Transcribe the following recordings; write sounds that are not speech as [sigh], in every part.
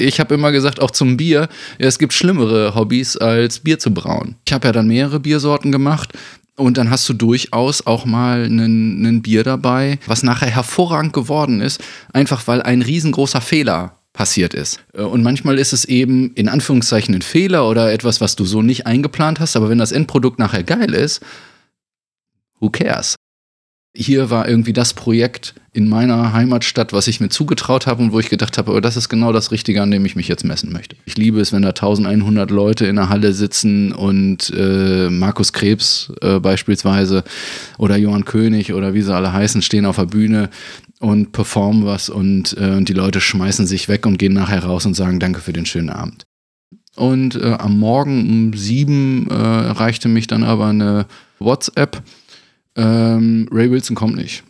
Ich habe immer gesagt, auch zum Bier, es gibt schlimmere Hobbys als Bier zu brauen. Ich habe ja dann mehrere Biersorten gemacht. Und dann hast du durchaus auch mal ein Bier dabei, was nachher hervorragend geworden ist, einfach weil ein riesengroßer Fehler passiert ist. Und manchmal ist es eben in Anführungszeichen ein Fehler oder etwas, was du so nicht eingeplant hast, aber wenn das Endprodukt nachher geil ist, who cares? Hier war irgendwie das Projekt in meiner Heimatstadt, was ich mir zugetraut habe und wo ich gedacht habe, aber das ist genau das Richtige, an dem ich mich jetzt messen möchte. Ich liebe es, wenn da 1100 Leute in der Halle sitzen und äh, Markus Krebs äh, beispielsweise oder Johann König oder wie sie alle heißen, stehen auf der Bühne und performen was und, äh, und die Leute schmeißen sich weg und gehen nachher raus und sagen Danke für den schönen Abend. Und äh, am Morgen um sieben äh, erreichte mich dann aber eine WhatsApp ähm, Ray Wilson kommt nicht.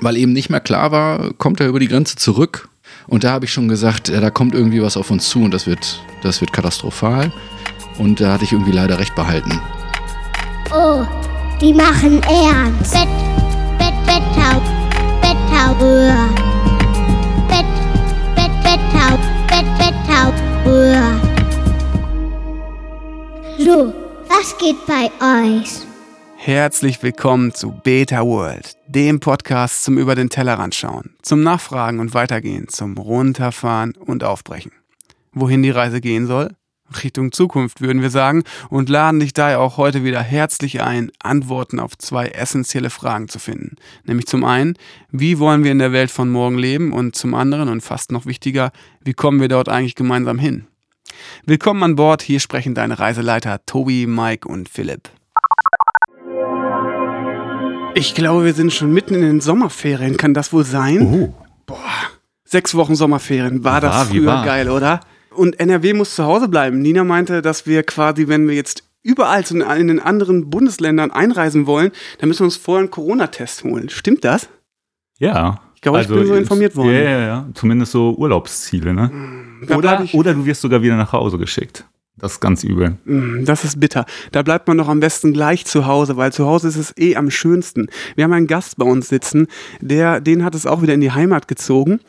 Weil eben nicht mehr klar war, kommt er über die Grenze zurück. Und da habe ich schon gesagt, ja, da kommt irgendwie was auf uns zu und das wird, das wird katastrophal. Und da hatte ich irgendwie leider recht behalten. Oh, die machen ernst. Bett, Bett, Betttau, Betttau, Bett, Bett, Betttau, Bett, Betttau, So, was geht bei euch? Herzlich willkommen zu Beta World, dem Podcast zum Über den Tellerrand schauen, zum Nachfragen und Weitergehen, zum Runterfahren und Aufbrechen. Wohin die Reise gehen soll? Richtung Zukunft, würden wir sagen, und laden dich daher auch heute wieder herzlich ein, Antworten auf zwei essentielle Fragen zu finden. Nämlich zum einen, wie wollen wir in der Welt von morgen leben? Und zum anderen, und fast noch wichtiger, wie kommen wir dort eigentlich gemeinsam hin? Willkommen an Bord, hier sprechen deine Reiseleiter Tobi, Mike und Philipp. Ich glaube, wir sind schon mitten in den Sommerferien. Kann das wohl sein? Oh. Boah, sechs Wochen Sommerferien. War, war das früher war. geil, oder? Und NRW muss zu Hause bleiben. Nina meinte, dass wir quasi, wenn wir jetzt überall in den anderen Bundesländern einreisen wollen, dann müssen wir uns vorher einen Corona-Test holen. Stimmt das? Ja. Ich glaube, also ich bin so informiert worden. Ja, ja, ja. Zumindest so Urlaubsziele, ne? Oder, oder du wirst sogar wieder nach Hause geschickt. Das ist ganz übel. Mm, das ist bitter. Da bleibt man doch am besten gleich zu Hause, weil zu Hause ist es eh am schönsten. Wir haben einen Gast bei uns sitzen, der, den hat es auch wieder in die Heimat gezogen.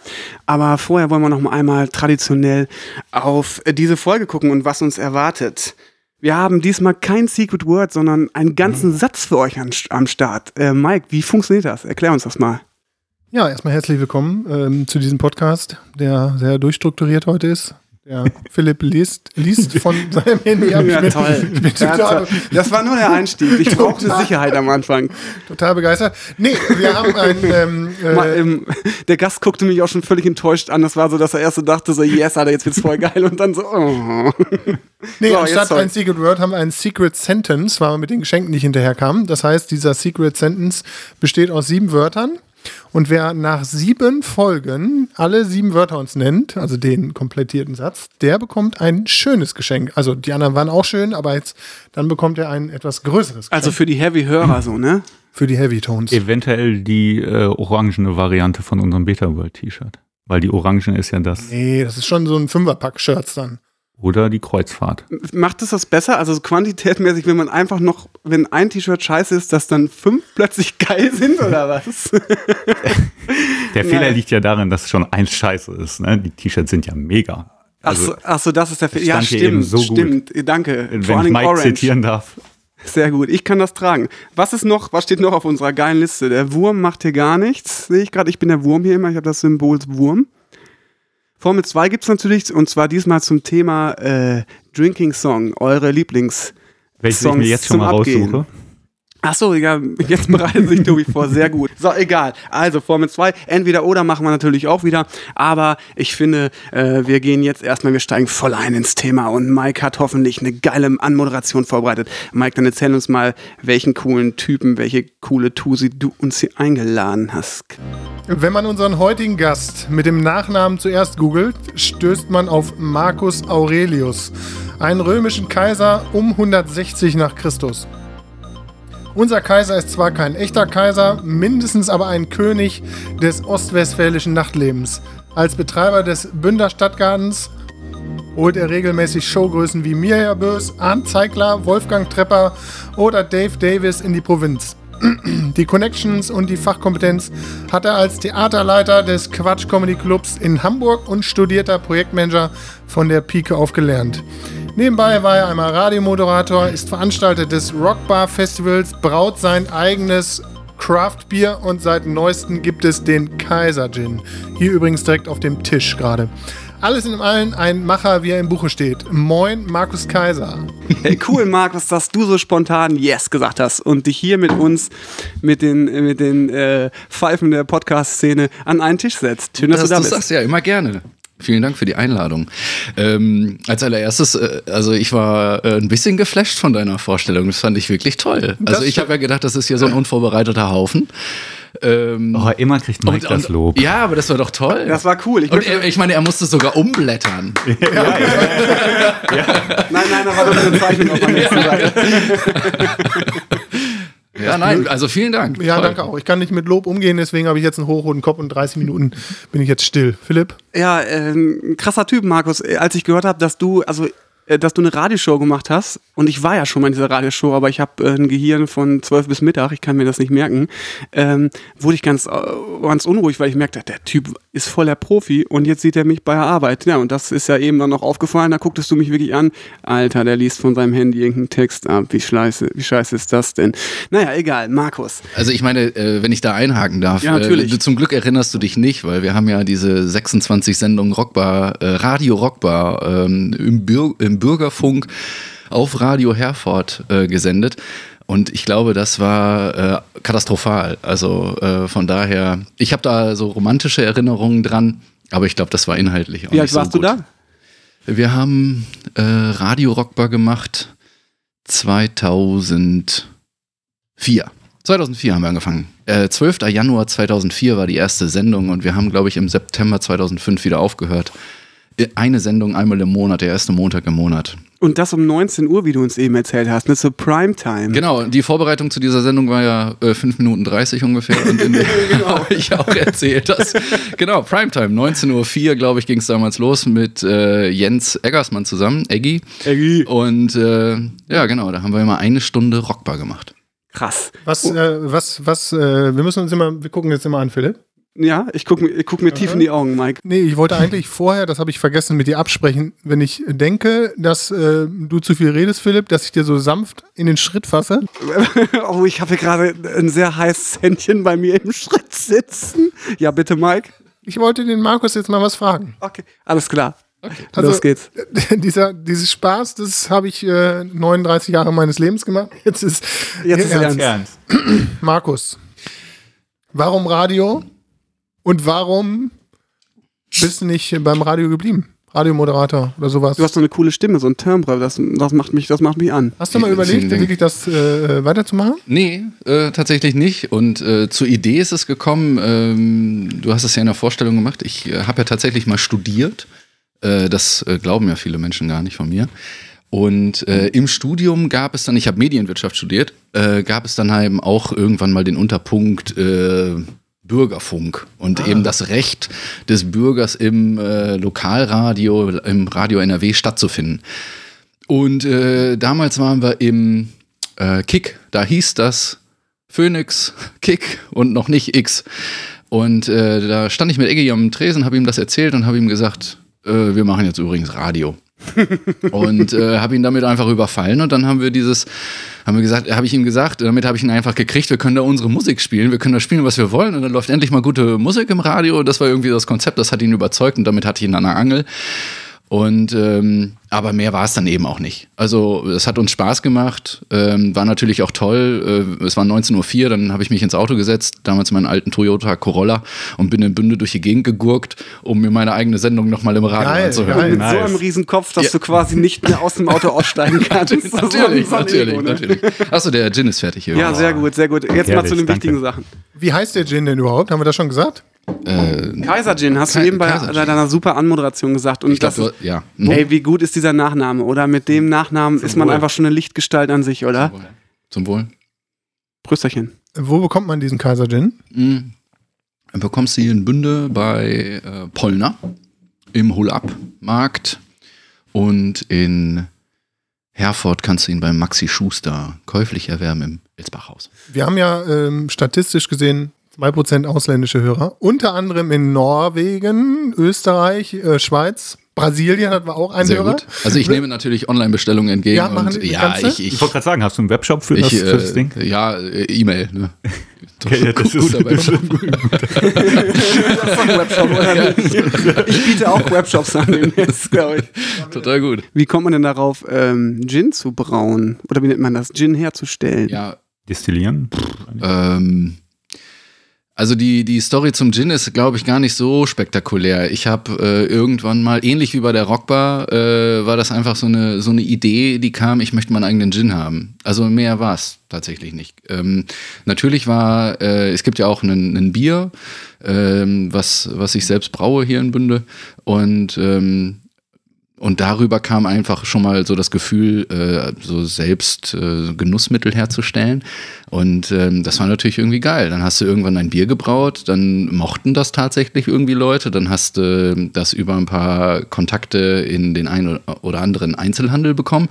Aber vorher wollen wir noch mal einmal traditionell auf diese Folge gucken und was uns erwartet. Wir haben diesmal kein Secret Word, sondern einen ganzen mhm. Satz für euch an, am Start. Äh, Mike, wie funktioniert das? Erklär uns das mal. Ja, erstmal herzlich willkommen ähm, zu diesem Podcast, der sehr durchstrukturiert heute ist. Ja, Philipp liest, liest von [laughs] seinem Handy ab. Ja, bin, toll. Total, das war nur der Einstieg. Ich brauchte Sicherheit am Anfang. Total begeistert. Nee, wir haben ein. Ähm, äh, ähm, der Gast guckte mich auch schon völlig enttäuscht an. Das war so, dass er erst so dachte, so, yes, Alter, jetzt wird's voll geil. Und dann so, oh. Nee, so, anstatt ein Secret Word haben wir ein Secret Sentence, weil wir mit den Geschenken nicht hinterherkamen. Das heißt, dieser Secret Sentence besteht aus sieben Wörtern. Und wer nach sieben Folgen alle sieben Wörter uns nennt, also den komplettierten Satz, der bekommt ein schönes Geschenk. Also die anderen waren auch schön, aber jetzt dann bekommt er ein etwas größeres Geschenk. Also für die Heavy-Hörer so, ne? Für die Heavy-Tones. Eventuell die äh, orangene Variante von unserem Beta-World-T-Shirt. Weil die Orangen ist ja das. Nee, das ist schon so ein Fünferpack-Shirts dann. Oder die Kreuzfahrt. Macht es das besser? Also quantitätmäßig, wenn man einfach noch, wenn ein T-Shirt scheiße ist, dass dann fünf [laughs] plötzlich geil sind oder was? [laughs] der Fehler liegt ja darin, dass schon eins scheiße ist. Ne? Die T-Shirts sind ja mega. Also, ach, so, ach so, das ist der Fehler. Ja, stimmt, so stimmt. Danke. Wenn Vor ich Mike Orange. zitieren darf. Sehr gut, ich kann das tragen. Was ist noch, was steht noch auf unserer geilen Liste? Der Wurm macht hier gar nichts, sehe ich gerade. Ich bin der Wurm hier immer, ich habe das Symbol Wurm. Formel 2 gibt es natürlich, und zwar diesmal zum Thema äh, Drinking Song, eure Lieblings. Welches ich mir jetzt schon mal Abgehen. raussuche? Ach so, ja, jetzt bereitet sich Tobi vor, sehr gut. So, egal. Also Formel 2, entweder oder machen wir natürlich auch wieder, aber ich finde, äh, wir gehen jetzt erstmal, wir steigen voll ein ins Thema und Mike hat hoffentlich eine geile Anmoderation vorbereitet. Mike, dann erzähl uns mal, welchen coolen Typen, welche coole Tusi du uns hier eingeladen hast. Wenn man unseren heutigen Gast mit dem Nachnamen zuerst googelt, stößt man auf Marcus Aurelius, einen römischen Kaiser um 160 nach Christus. Unser Kaiser ist zwar kein echter Kaiser, mindestens aber ein König des ostwestfälischen Nachtlebens. Als Betreiber des Bünder Stadtgartens holt er regelmäßig Showgrößen wie Mirja Bös, Arndt Zeigler, Wolfgang Trepper oder Dave Davis in die Provinz. Die Connections und die Fachkompetenz hat er als Theaterleiter des Quatsch Comedy Clubs in Hamburg und studierter Projektmanager von der Pike auf gelernt. Nebenbei war er einmal Radiomoderator, ist Veranstalter des Rockbar Festivals, braut sein eigenes Craft Bier und seit neuestem gibt es den Kaiser Gin. Hier übrigens direkt auf dem Tisch gerade. Alles in allem ein Macher, wie er im Buche steht. Moin, Markus Kaiser. Hey, cool, Markus, dass du so spontan Yes gesagt hast und dich hier mit uns, mit den, mit den äh, Pfeifen der Podcast-Szene an einen Tisch setzt. Schön, dass das, du da du bist. sagst ja immer gerne. Vielen Dank für die Einladung. Ähm, als allererstes, äh, also ich war äh, ein bisschen geflasht von deiner Vorstellung. Das fand ich wirklich toll. Das Also ich habe ja gedacht, das ist hier so ein unvorbereiteter Haufen. Ähm, Oh, immer kriegt Mike das Lob. Ja, aber das war doch toll. Das war cool. Ich und er, ich meine, er musste sogar umblättern. [laughs] nein, nein, da war doch eine Zeichnung auf der nächsten Seite. [laughs] Ja, nein, also vielen Dank. Ja, Toll. danke auch. Ich kann nicht mit Lob umgehen, deswegen habe ich jetzt einen hochroten Kopf und 30 Minuten bin ich jetzt still. Philipp? Ja, ähm, krasser Typ, Markus. Äh, Als ich gehört habe, dass du, also dass du eine Radioshow gemacht hast, und ich war ja schon mal in dieser Radioshow, aber ich habe äh, ein Gehirn von 12 bis Mittag, ich kann mir das nicht merken, ähm, wurde ich ganz, äh, ganz unruhig, weil ich merkte, der Typ ist voll der Profi und jetzt sieht er mich bei der Arbeit. Ja, und das ist ja eben dann noch aufgefallen, da gucktest du mich wirklich an. Alter, der liest von seinem Handy irgendeinen Text ab. Wie scheiße, wie scheiße ist das denn? Naja, egal, Markus. Also ich meine, äh, wenn ich da einhaken darf, Ja, natürlich. Äh, zum Glück erinnerst du dich nicht, weil wir haben ja diese 26 Sendungen Rockbar, äh, Radio Rockbar ähm, im, Bür im Bürgerfunk auf Radio Herford äh, gesendet. Und ich glaube, das war äh, katastrophal. Also äh, von daher, ich habe da so romantische Erinnerungen dran, aber ich glaube, das war inhaltlich auch Wie nicht so warst gut. du da? Wir haben äh, Radio Rockbar gemacht 2004. 2004 haben wir angefangen. Äh, 12. Januar 2004 war die erste Sendung und wir haben, glaube ich, im September 2005 wieder aufgehört. Eine Sendung einmal im Monat, der erste Montag im Monat. Und das um 19 Uhr, wie du uns eben erzählt hast, ne, zur Primetime. Genau, die Vorbereitung zu dieser Sendung war ja äh, 5 Minuten 30 ungefähr. Und in [laughs] der [laughs] habe ich auch erzählt, dass, genau, Primetime, 19.04 Uhr, glaube ich, ging es damals los mit äh, Jens Eggersmann zusammen, Eggy. Eggy. Und äh, ja, genau, da haben wir immer eine Stunde Rockbar gemacht. Krass. Was, äh, was, was, äh, wir müssen uns immer, wir gucken jetzt immer an, Philipp. Ja, ich gucke ich guck mir tief in die Augen, Mike. Nee, ich wollte eigentlich vorher, das habe ich vergessen, mit dir absprechen, wenn ich denke, dass äh, du zu viel redest, Philipp, dass ich dir so sanft in den Schritt fasse. [laughs] oh, ich habe hier gerade ein sehr heißes Händchen bei mir im Schritt sitzen. Ja, bitte, Mike. Ich wollte den Markus jetzt mal was fragen. Okay, alles klar. Also, Los geht's. [laughs] dieser, dieses Spaß, das habe ich äh, 39 Jahre meines Lebens gemacht. Jetzt ist, Jetzt ist ernst. Ernst. [clears throat] Markus, warum Radio und warum bist du nicht beim Radio geblieben? Radiomoderator oder sowas. Du hast so eine coole Stimme, so ein Timbre, das, das, macht, mich, das macht mich an. Hast du mal Vielen überlegt, wirklich das äh, weiterzumachen? Nee, äh, tatsächlich nicht. Und äh, zur Idee ist es gekommen, ähm, du hast es ja in der Vorstellung gemacht, ich äh, habe ja tatsächlich mal studiert. Äh, das äh, glauben ja viele Menschen gar nicht von mir. Und äh, im Studium gab es dann, ich habe Medienwirtschaft studiert, äh, gab es dann eben auch irgendwann mal den Unterpunkt äh, Bürgerfunk und eben das Recht des Bürgers im äh, Lokalradio, im Radio NRW stattzufinden. Und äh, damals waren wir im äh, Kick, da hieß das Phoenix Kick und noch nicht X. Und äh, da stand ich mit Eggy am Tresen, habe ihm das erzählt und habe ihm gesagt, äh, wir machen jetzt übrigens Radio. Und äh, habe ihn damit einfach überfallen und dann haben wir dieses, haben wir gesagt, habe ich ihm gesagt, damit habe ich ihn einfach gekriegt, wir können da unsere Musik spielen, wir können da spielen, was wir wollen und dann läuft endlich mal gute Musik im Radio. Das war irgendwie das Konzept, das hat ihn überzeugt und damit hatte ich ihn an der Angel. Und ähm, aber mehr war es dann eben auch nicht. Also es hat uns Spaß gemacht, ähm, war natürlich auch toll. Äh, es war 19.04 Uhr, dann habe ich mich ins Auto gesetzt, damals meinen alten Toyota Corolla und bin in Bünde durch die Gegend gegurkt, um mir meine eigene Sendung nochmal im Radio Geil, anzuhören. geil. Mit so Nice. einem riesen Kopf, dass Ja. du quasi nicht mehr aus dem Auto aussteigen [laughs] kannst. Ist so Natürlich, natürlich, Ego, ne? natürlich. Achso, der Gin ist fertig hier. Ja, sehr gut, sehr gut. Jetzt mal Herrlich, zu den danke. wichtigen Sachen. Wie heißt der Gin denn überhaupt? Haben wir das schon gesagt? Kaiser Gin, hast du Kai- eben bei Gin. deiner super Anmoderation gesagt. Und Ich glaube, das, du, ja. Hm. ey, wie gut ist dieser Nachname? Oder mit dem Nachnamen ist man Wohl. einfach schon eine Lichtgestalt an sich, oder? Zum Wohl. Prösterchen. Wo bekommt man diesen Kaiser Gin? Mhm. Dann bekommst du hier in Bünde bei äh, Pollner im Hol-Up-Markt und in Herford kannst du ihn beim Maxi Schuster käuflich erwerben im Elsbachhaus. Wir haben ja ähm, statistisch gesehen 2% ausländische Hörer. Unter anderem in Norwegen, Österreich, äh, Schweiz, Brasilien hatten wir auch einen Sehr Hörer. gut. Also ich nehme natürlich Online-Bestellungen entgegen. Ja, machen und, die- ja, ich, Ich ich, wollte gerade sagen, hast du einen Webshop für, das, ich für das äh, Ding? ja, äh, E-Mail. Ne? [laughs] Okay, ja, das ist- Webshop. Webshop oder nicht? Ich biete auch Webshops an demnächst, [laughs] glaube ich. Total gut. Wie kommt man denn darauf, ähm, Gin zu brauen? Oder wie nennt man das? Gin herzustellen? Ja, Destillieren? Ähm, also die, die Story zum Gin ist, glaube ich, gar nicht so spektakulär. Ich habe äh, irgendwann mal, ähnlich wie bei der Rockbar, äh, war das einfach so eine, so eine Idee, die kam, ich möchte meinen eigenen Gin haben. Also mehr war es tatsächlich nicht. Ähm, natürlich war, äh, es gibt ja auch einen Bier, ähm, was, was ich selbst braue hier in Bünde. Und ähm, und darüber kam einfach schon mal so das Gefühl, äh, so selbst äh, Genussmittel herzustellen. Und ähm, das war natürlich irgendwie geil. Dann hast du irgendwann ein Bier gebraut, dann mochten das tatsächlich irgendwie Leute, dann hast du äh, das über ein paar Kontakte in den einen oder anderen Einzelhandel bekommen.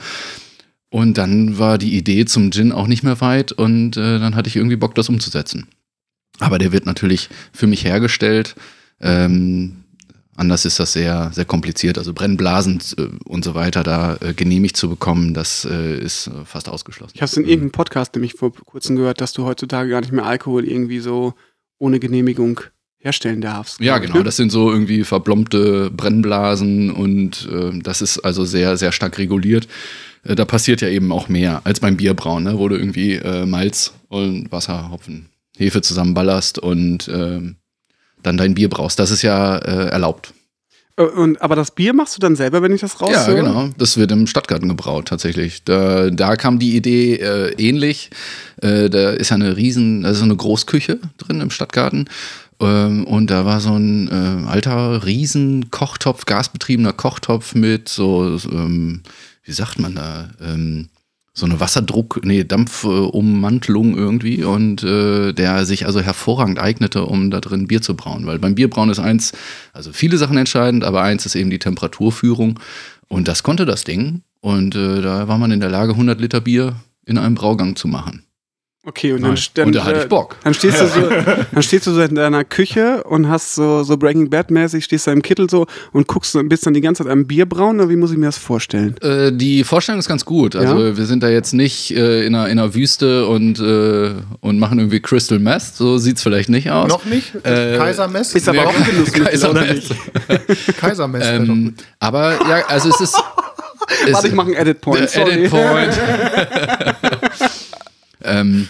Und dann war die Idee zum Gin auch nicht mehr weit und äh, dann hatte ich irgendwie Bock, das umzusetzen. Aber der wird natürlich für mich hergestellt. Ähm, Anders ist das sehr, sehr kompliziert. Also Brennblasen äh, und so weiter da äh, genehmigt zu bekommen, das äh, ist fast ausgeschlossen. Ich habe es in irgendeinem Podcast nämlich vor kurzem gehört, dass du heutzutage gar nicht mehr Alkohol irgendwie so ohne Genehmigung herstellen darfst. Ja, genau. ne? Das sind so irgendwie verblombte Brennblasen und äh, das ist also sehr, sehr stark reguliert. Äh, da passiert ja eben auch mehr als beim Bierbrauen, ne? wo du irgendwie äh, Malz und Wasser, Hopfen, Hefe zusammenballerst und ähm, dann dein Bier brauchst. Das ist ja äh, erlaubt. Äh, Und, aber das Bier machst du dann selber, wenn ich das Ja, raushöre? genau. Das wird im Stadtgarten gebraut, tatsächlich. Da, da kam die Idee äh, ähnlich. Äh, da ist ja eine riesen, also eine Großküche drin im Stadtgarten. Ähm, und da war so ein äh, alter riesen Kochtopf, gasbetriebener Kochtopf mit so, so, ähm, wie sagt man da, ähm, so eine Wasserdruck, nee, Dampfummantelung irgendwie und äh, der sich also hervorragend eignete, um da drin Bier zu brauen. Weil beim Bierbrauen ist eins, also viele Sachen entscheidend, aber eins ist eben die Temperaturführung. Und das konnte das Ding. Und äh, da war man in der Lage, 100 Liter Bier in einem Braugang zu machen. Okay, und dann, Nice. dann, Und da hatte ich äh, Bock. Dann stehst, du [laughs] so, dann stehst du so in deiner Küche und hast so, so Breaking Bad-mäßig, stehst da im Kittel so und guckst so, bist dann die ganze Zeit am Bier brauen oder wie muss ich mir das vorstellen? Äh, die Vorstellung ist ganz gut. Also Ja? wir sind da jetzt nicht äh, in, einer, in einer Wüste und, äh, und machen irgendwie Crystal Meth. So sieht's vielleicht nicht aus. Noch nicht? Äh, Kaisermess? Ist aber auch ein Genussmittel, [laughs] Kaiser oder Meth. nicht? [laughs] Kaisermess. wär doch Ähm, aber ja, also es ist. Warte, ich mache einen Edit-Point, Der sorry. Edit Point. Ähm,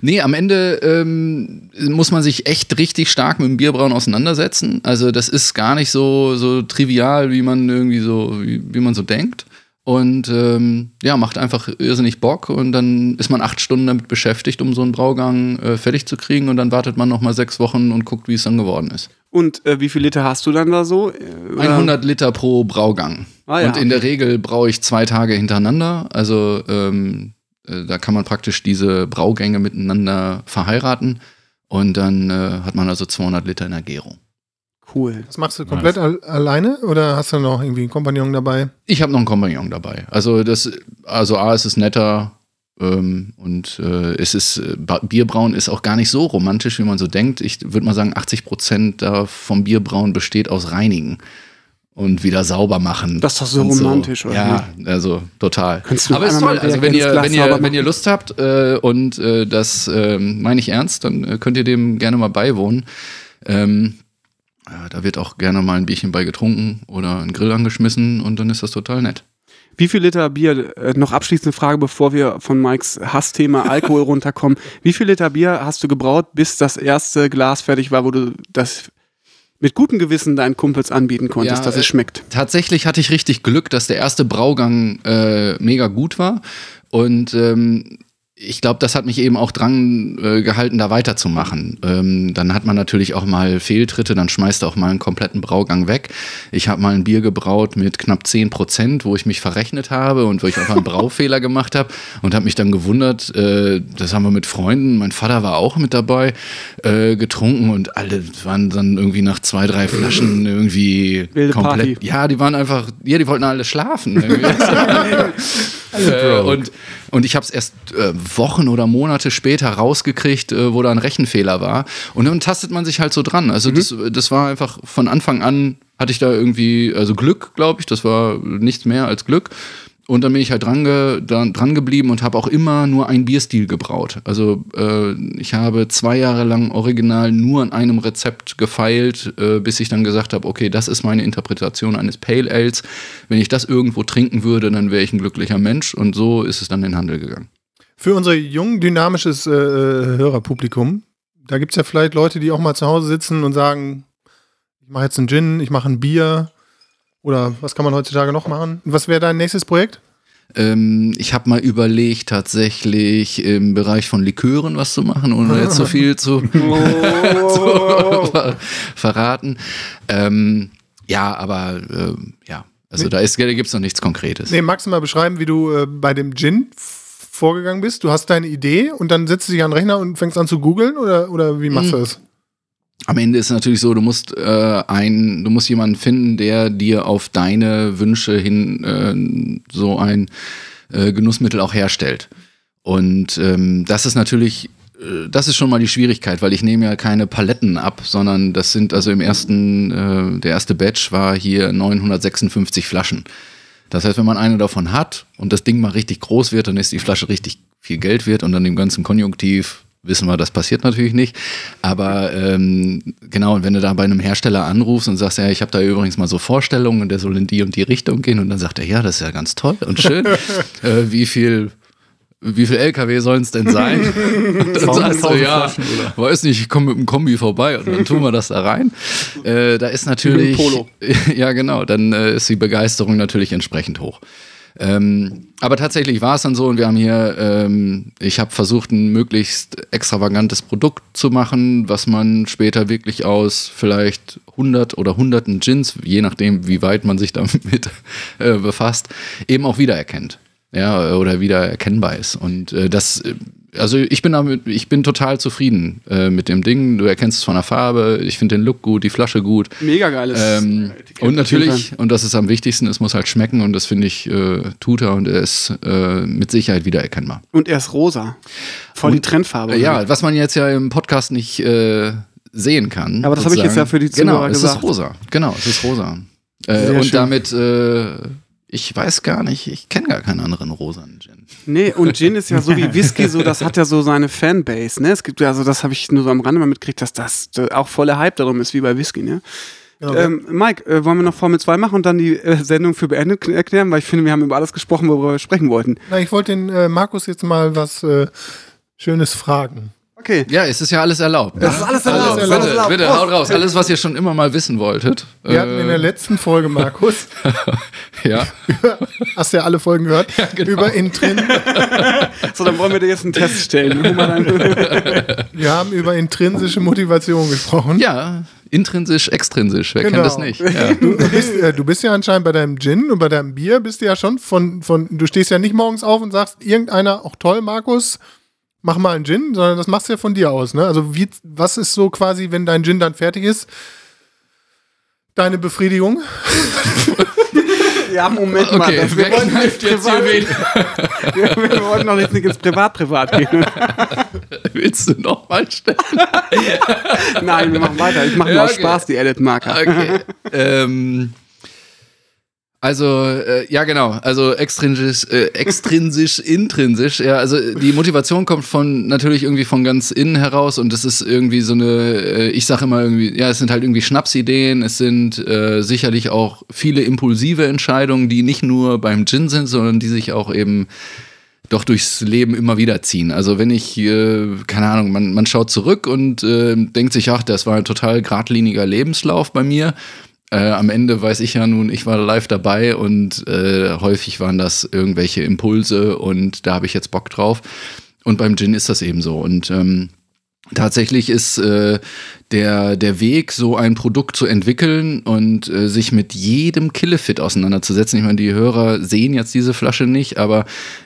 nee, am Ende ähm, muss man sich echt richtig stark mit dem Bierbrauen auseinandersetzen. Also das ist gar nicht so, so trivial, wie man irgendwie so, wie, wie man so denkt. Und ähm, ja, macht einfach irrsinnig Bock und dann ist man acht Stunden damit beschäftigt, um so einen Braugang äh, fertig zu kriegen und dann wartet man nochmal sechs Wochen und guckt, wie es dann geworden ist. Und äh, wie viel Liter hast du dann da so? Äh, oder- 100 Liter pro Braugang. Ah, ja, und in der Regel brauche ich zwei Tage hintereinander. Also ähm, äh, da kann man praktisch diese Braugänge miteinander verheiraten. Und dann äh, hat man also 200 Liter in der Gärung. Cool. Das machst du komplett al alleine oder hast du noch irgendwie einen Kompagnon dabei? Ich habe noch einen Kompagnon dabei. Also das, also A, es ist netter ähm, und äh, es ist, äh, Bierbrauen ist auch gar nicht so romantisch, wie man so denkt. Ich würde mal sagen, 80 Prozent vom Bierbrauen besteht aus Reinigen und wieder sauber machen. Das ist doch so romantisch, oder Ja, also total. Kannst du Aber ist toll. Also wenn ihr, wenn ihr, wenn ihr Lust habt äh, und äh, das ähm, meine ich ernst, dann äh, könnt ihr dem gerne mal beiwohnen. Ähm, ja, da wird auch gerne mal ein Bierchen bei getrunken oder ein Grill angeschmissen und dann ist das total nett. Wie viel Liter Bier, äh, noch abschließende Frage, bevor wir von Mikes Hassthema Alkohol [laughs] runterkommen. Wie viel Liter Bier hast du gebraut, bis das erste Glas fertig war, wo du das mit gutem Gewissen deinen Kumpels anbieten konntest, Ja, dass äh, es schmeckt? Tatsächlich hatte ich richtig Glück, dass der erste Braugang äh, mega gut war. Und ähm, ich glaube, das hat mich eben auch dran äh, gehalten, da weiterzumachen. Ähm, dann hat man natürlich auch mal Fehltritte, dann schmeißt auch mal einen kompletten Braugang weg. Ich habe mal ein Bier gebraut mit knapp 10 Prozent, wo ich mich verrechnet habe und wo ich einfach einen [laughs] Braufehler gemacht habe und habe mich dann gewundert, äh, das haben wir mit Freunden, mein Vater war auch mit dabei, äh, getrunken und alle waren dann irgendwie nach zwei, drei Flaschen [laughs] irgendwie Wilde komplett. Party. Ja, die waren einfach, ja, die wollten alle schlafen. [laughs] Äh, und, und ich habe es erst äh, Wochen oder Monate später rausgekriegt, äh, wo da ein Rechenfehler war. Und dann tastet man sich halt so dran. Also das, das war einfach von Anfang an hatte ich da irgendwie, also Glück, glaube ich, das war nichts mehr als Glück. Und dann bin ich halt dran, ge, dran, dran geblieben und habe auch immer nur einen Bierstil gebraut. Also äh, ich habe zwei Jahre lang original nur an einem Rezept gefeilt, äh, bis ich dann gesagt habe, okay, das ist meine Interpretation eines Pale Ales. Wenn ich das irgendwo trinken würde, dann wäre ich ein glücklicher Mensch. Und so ist es dann in den Handel gegangen. Für unser jung, dynamisches äh, Hörerpublikum, da gibt es ja vielleicht Leute, die auch mal zu Hause sitzen und sagen, ich mache jetzt einen Gin, ich mache ein Bier. Oder was kann man heutzutage noch machen? Was wäre dein nächstes Projekt? Ähm, ich habe mal überlegt, tatsächlich im Bereich von Likören was zu machen, ohne jetzt so viel zu, [laughs] [laughs] zu ver verraten. Ähm, ja, aber äh, ja, also Nee. da, ist- da gibt es noch nichts Konkretes. Nee, magst du mal beschreiben, wie du äh, bei dem Gin vorgegangen bist? Du hast deine Idee und dann setzt du dich an den Rechner und fängst an zu googeln oder, oder wie machst du das? Am Ende ist es natürlich so, du musst äh, ein, du musst jemanden finden, der dir auf deine Wünsche hin äh, so ein äh, Genussmittel auch herstellt. Und ähm, das ist natürlich, äh, das ist schon mal die Schwierigkeit, weil ich nehme ja keine Paletten ab, sondern das sind also im ersten, äh, der erste Batch war hier 956 Flaschen. Das heißt, wenn man eine davon hat und das Ding mal richtig groß wird, dann ist die Flasche richtig viel Geld wert und dann im ganzen Konjunktiv wissen wir, das passiert natürlich nicht. Aber ähm, genau, und wenn du da bei einem Hersteller anrufst und sagst, ja, ich habe da übrigens mal so Vorstellungen und der soll in die und die Richtung gehen und dann sagt er, ja, das ist ja ganz toll und schön. [laughs] äh, wie viel wie viel LKW sollen es denn sein? [laughs] Und dann sagst du, 1000 ja, weiß nicht, ich komme mit dem Kombi vorbei und dann tun wir das da rein. Äh, da ist natürlich, Polo. [laughs] ja genau, dann äh, ist die Begeisterung natürlich entsprechend hoch. Ähm, aber tatsächlich war es dann so und wir haben hier, ähm, ich habe versucht, ein möglichst extravagantes Produkt zu machen, was man später wirklich aus vielleicht 100 oder hunderten Gins, je nachdem, wie weit man sich damit [laughs] äh, befasst, eben auch wiedererkennt. Ja, oder wieder erkennbar ist. Und äh, das, äh, also ich bin damit, ich bin total zufrieden äh, mit dem Ding. Du erkennst es von der Farbe, ich finde den Look gut, die Flasche gut. Mega geiles. Ähm, Etikett und natürlich, und das ist am wichtigsten, es muss halt schmecken und das finde ich, äh, tut er und er ist äh, mit Sicherheit wiedererkennbar. Und er ist rosa. Voll die Trendfarbe. Äh, ja, was man jetzt ja im Podcast nicht äh, sehen kann. Aber das habe ich jetzt ja für die Genau, Zuhörer es gesagt. ist rosa. Genau, es ist rosa. Äh, und schön. damit, äh, ich weiß gar nicht, ich kenne gar keinen anderen rosanen Gin. Nee, und Gin ist ja so wie [laughs] Whisky, so das hat ja so seine Fanbase, ne? Es gibt ja, also das habe ich nur so am Rande mal mitgekriegt, dass das äh, auch voller Hype darum ist, wie bei Whisky, ne? Genau. Ähm, Mike, äh, wollen wir noch Formel 2 machen und dann die äh, Sendung für beendet erklären? Weil ich finde, wir haben über alles gesprochen, worüber wir sprechen wollten. Na, ich wollte den äh, Markus jetzt mal was äh, Schönes fragen. Okay. Ja, es ist ja alles erlaubt. Das ist alles erlaubt. Alles Also, erlaubt. bitte, Alles bitte, erlaubt. haut raus. Alles, was ihr schon immer mal wissen wolltet. Wir hatten in der Äh, letzten Folge, Markus, [laughs] ja. [laughs] hast du ja alle Folgen gehört, genau. über Intrin [laughs] So, dann wollen wir dir jetzt einen Test stellen. Wir haben über intrinsische Motivation gesprochen. ja, intrinsisch, extrinsisch. Wer Genau. kennt das nicht? Ja. Du, bist, äh, du bist ja anscheinend bei deinem Gin und bei deinem Bier bist du ja schon von, von, du stehst ja nicht morgens auf und sagst, irgendeiner, auch toll, Markus, mach mal einen Gin, sondern das machst du ja von dir aus, ne? Also wie, was ist so quasi, wenn dein Gin dann fertig ist, deine Befriedigung? [laughs] ja, Moment mal. Okay, wir, kneift nicht privat, wir, [laughs] wir wollten noch nicht ins Privat-Privat gehen. [laughs] Willst du noch mal stellen? Nein, wir machen weiter. Ich mache Ja, nur aus okay. Spaß die Edit-Marker. Okay. ähm, also, äh, ja, genau. Also extrinsisch, äh, extrinsisch, [laughs] intrinsisch. Ja, also die Motivation kommt von natürlich irgendwie von ganz innen heraus und das ist irgendwie so eine, äh, ich sage immer irgendwie, ja, es sind halt irgendwie Schnapsideen, es sind äh, sicherlich auch viele impulsive Entscheidungen, die nicht nur beim Gin sind, sondern die sich auch eben doch durchs Leben immer wieder ziehen. Also wenn ich, äh, keine Ahnung, man, man schaut zurück und äh, denkt sich, ach, das war ein total geradliniger Lebenslauf bei mir. Äh, am Ende weiß ich ja nun, ich war live dabei und äh, häufig waren das irgendwelche Impulse und da habe ich jetzt Bock drauf. Und beim Gin ist das eben so. Und ähm, Tatsächlich ist äh, der, der Weg, so ein Produkt zu entwickeln und äh, sich mit jedem Killefit auseinanderzusetzen. Ich meine, die Hörer sehen jetzt diese Flasche nicht, aber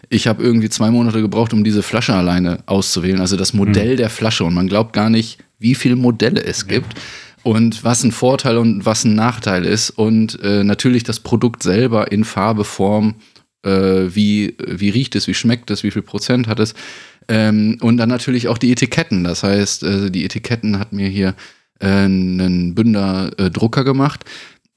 ich habe irgendwie zwei Monate gebraucht, um diese Flasche alleine auszuwählen. Also das Modell der Flasche. Und man glaubt gar nicht, wie viele Modelle es gibt und was ein Vorteil und was ein Nachteil ist. Und äh, natürlich das Produkt selber in Farbe, Form äh, wie, wie riecht es, wie schmeckt es, wie viel Prozent hat es. Ähm, und dann natürlich auch die Etiketten. Das heißt, äh, die Etiketten hat mir hier äh, einen Bünder äh, Drucker gemacht,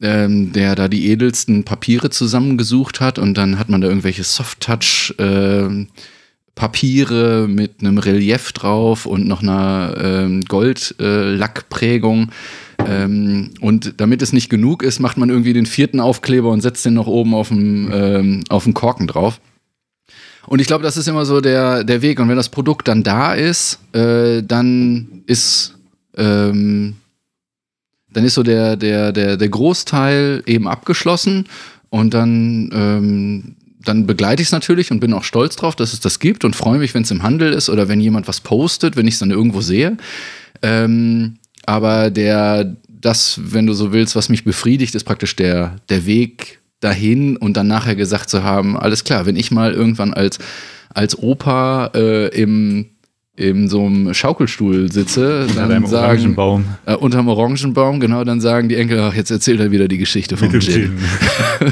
ähm, der da die edelsten Papiere zusammengesucht hat und dann hat man da irgendwelche Soft-Touch ähm, Papiere mit einem Relief drauf und noch einer ähm, Goldlackprägung. Ähm, und damit es nicht genug ist, macht man irgendwie den vierten Aufkleber und setzt den noch oben auf dem, ähm, auf dem Korken drauf. Und ich glaube, das ist immer so der, der Weg. Und wenn das Produkt dann da ist, äh, dann ist ähm, dann ist so der, der, der, der Großteil eben abgeschlossen und dann, ähm, dann begleite ich es natürlich und bin auch stolz drauf, dass es das gibt und freue mich, wenn es im Handel ist oder wenn jemand was postet, wenn ich es dann irgendwo sehe. Ähm, aber der, das, wenn du so willst, was mich befriedigt, ist praktisch der, der Weg dahin und dann nachher gesagt zu haben, alles klar, wenn ich mal irgendwann als, als Opa äh, im in so einem Schaukelstuhl sitze, dann Unter einem sagen, Orangenbaum. Äh, unterm Orangenbaum, genau, dann sagen die Enkel, ach, jetzt erzählt er wieder die Geschichte vom Gin. [laughs] Gin.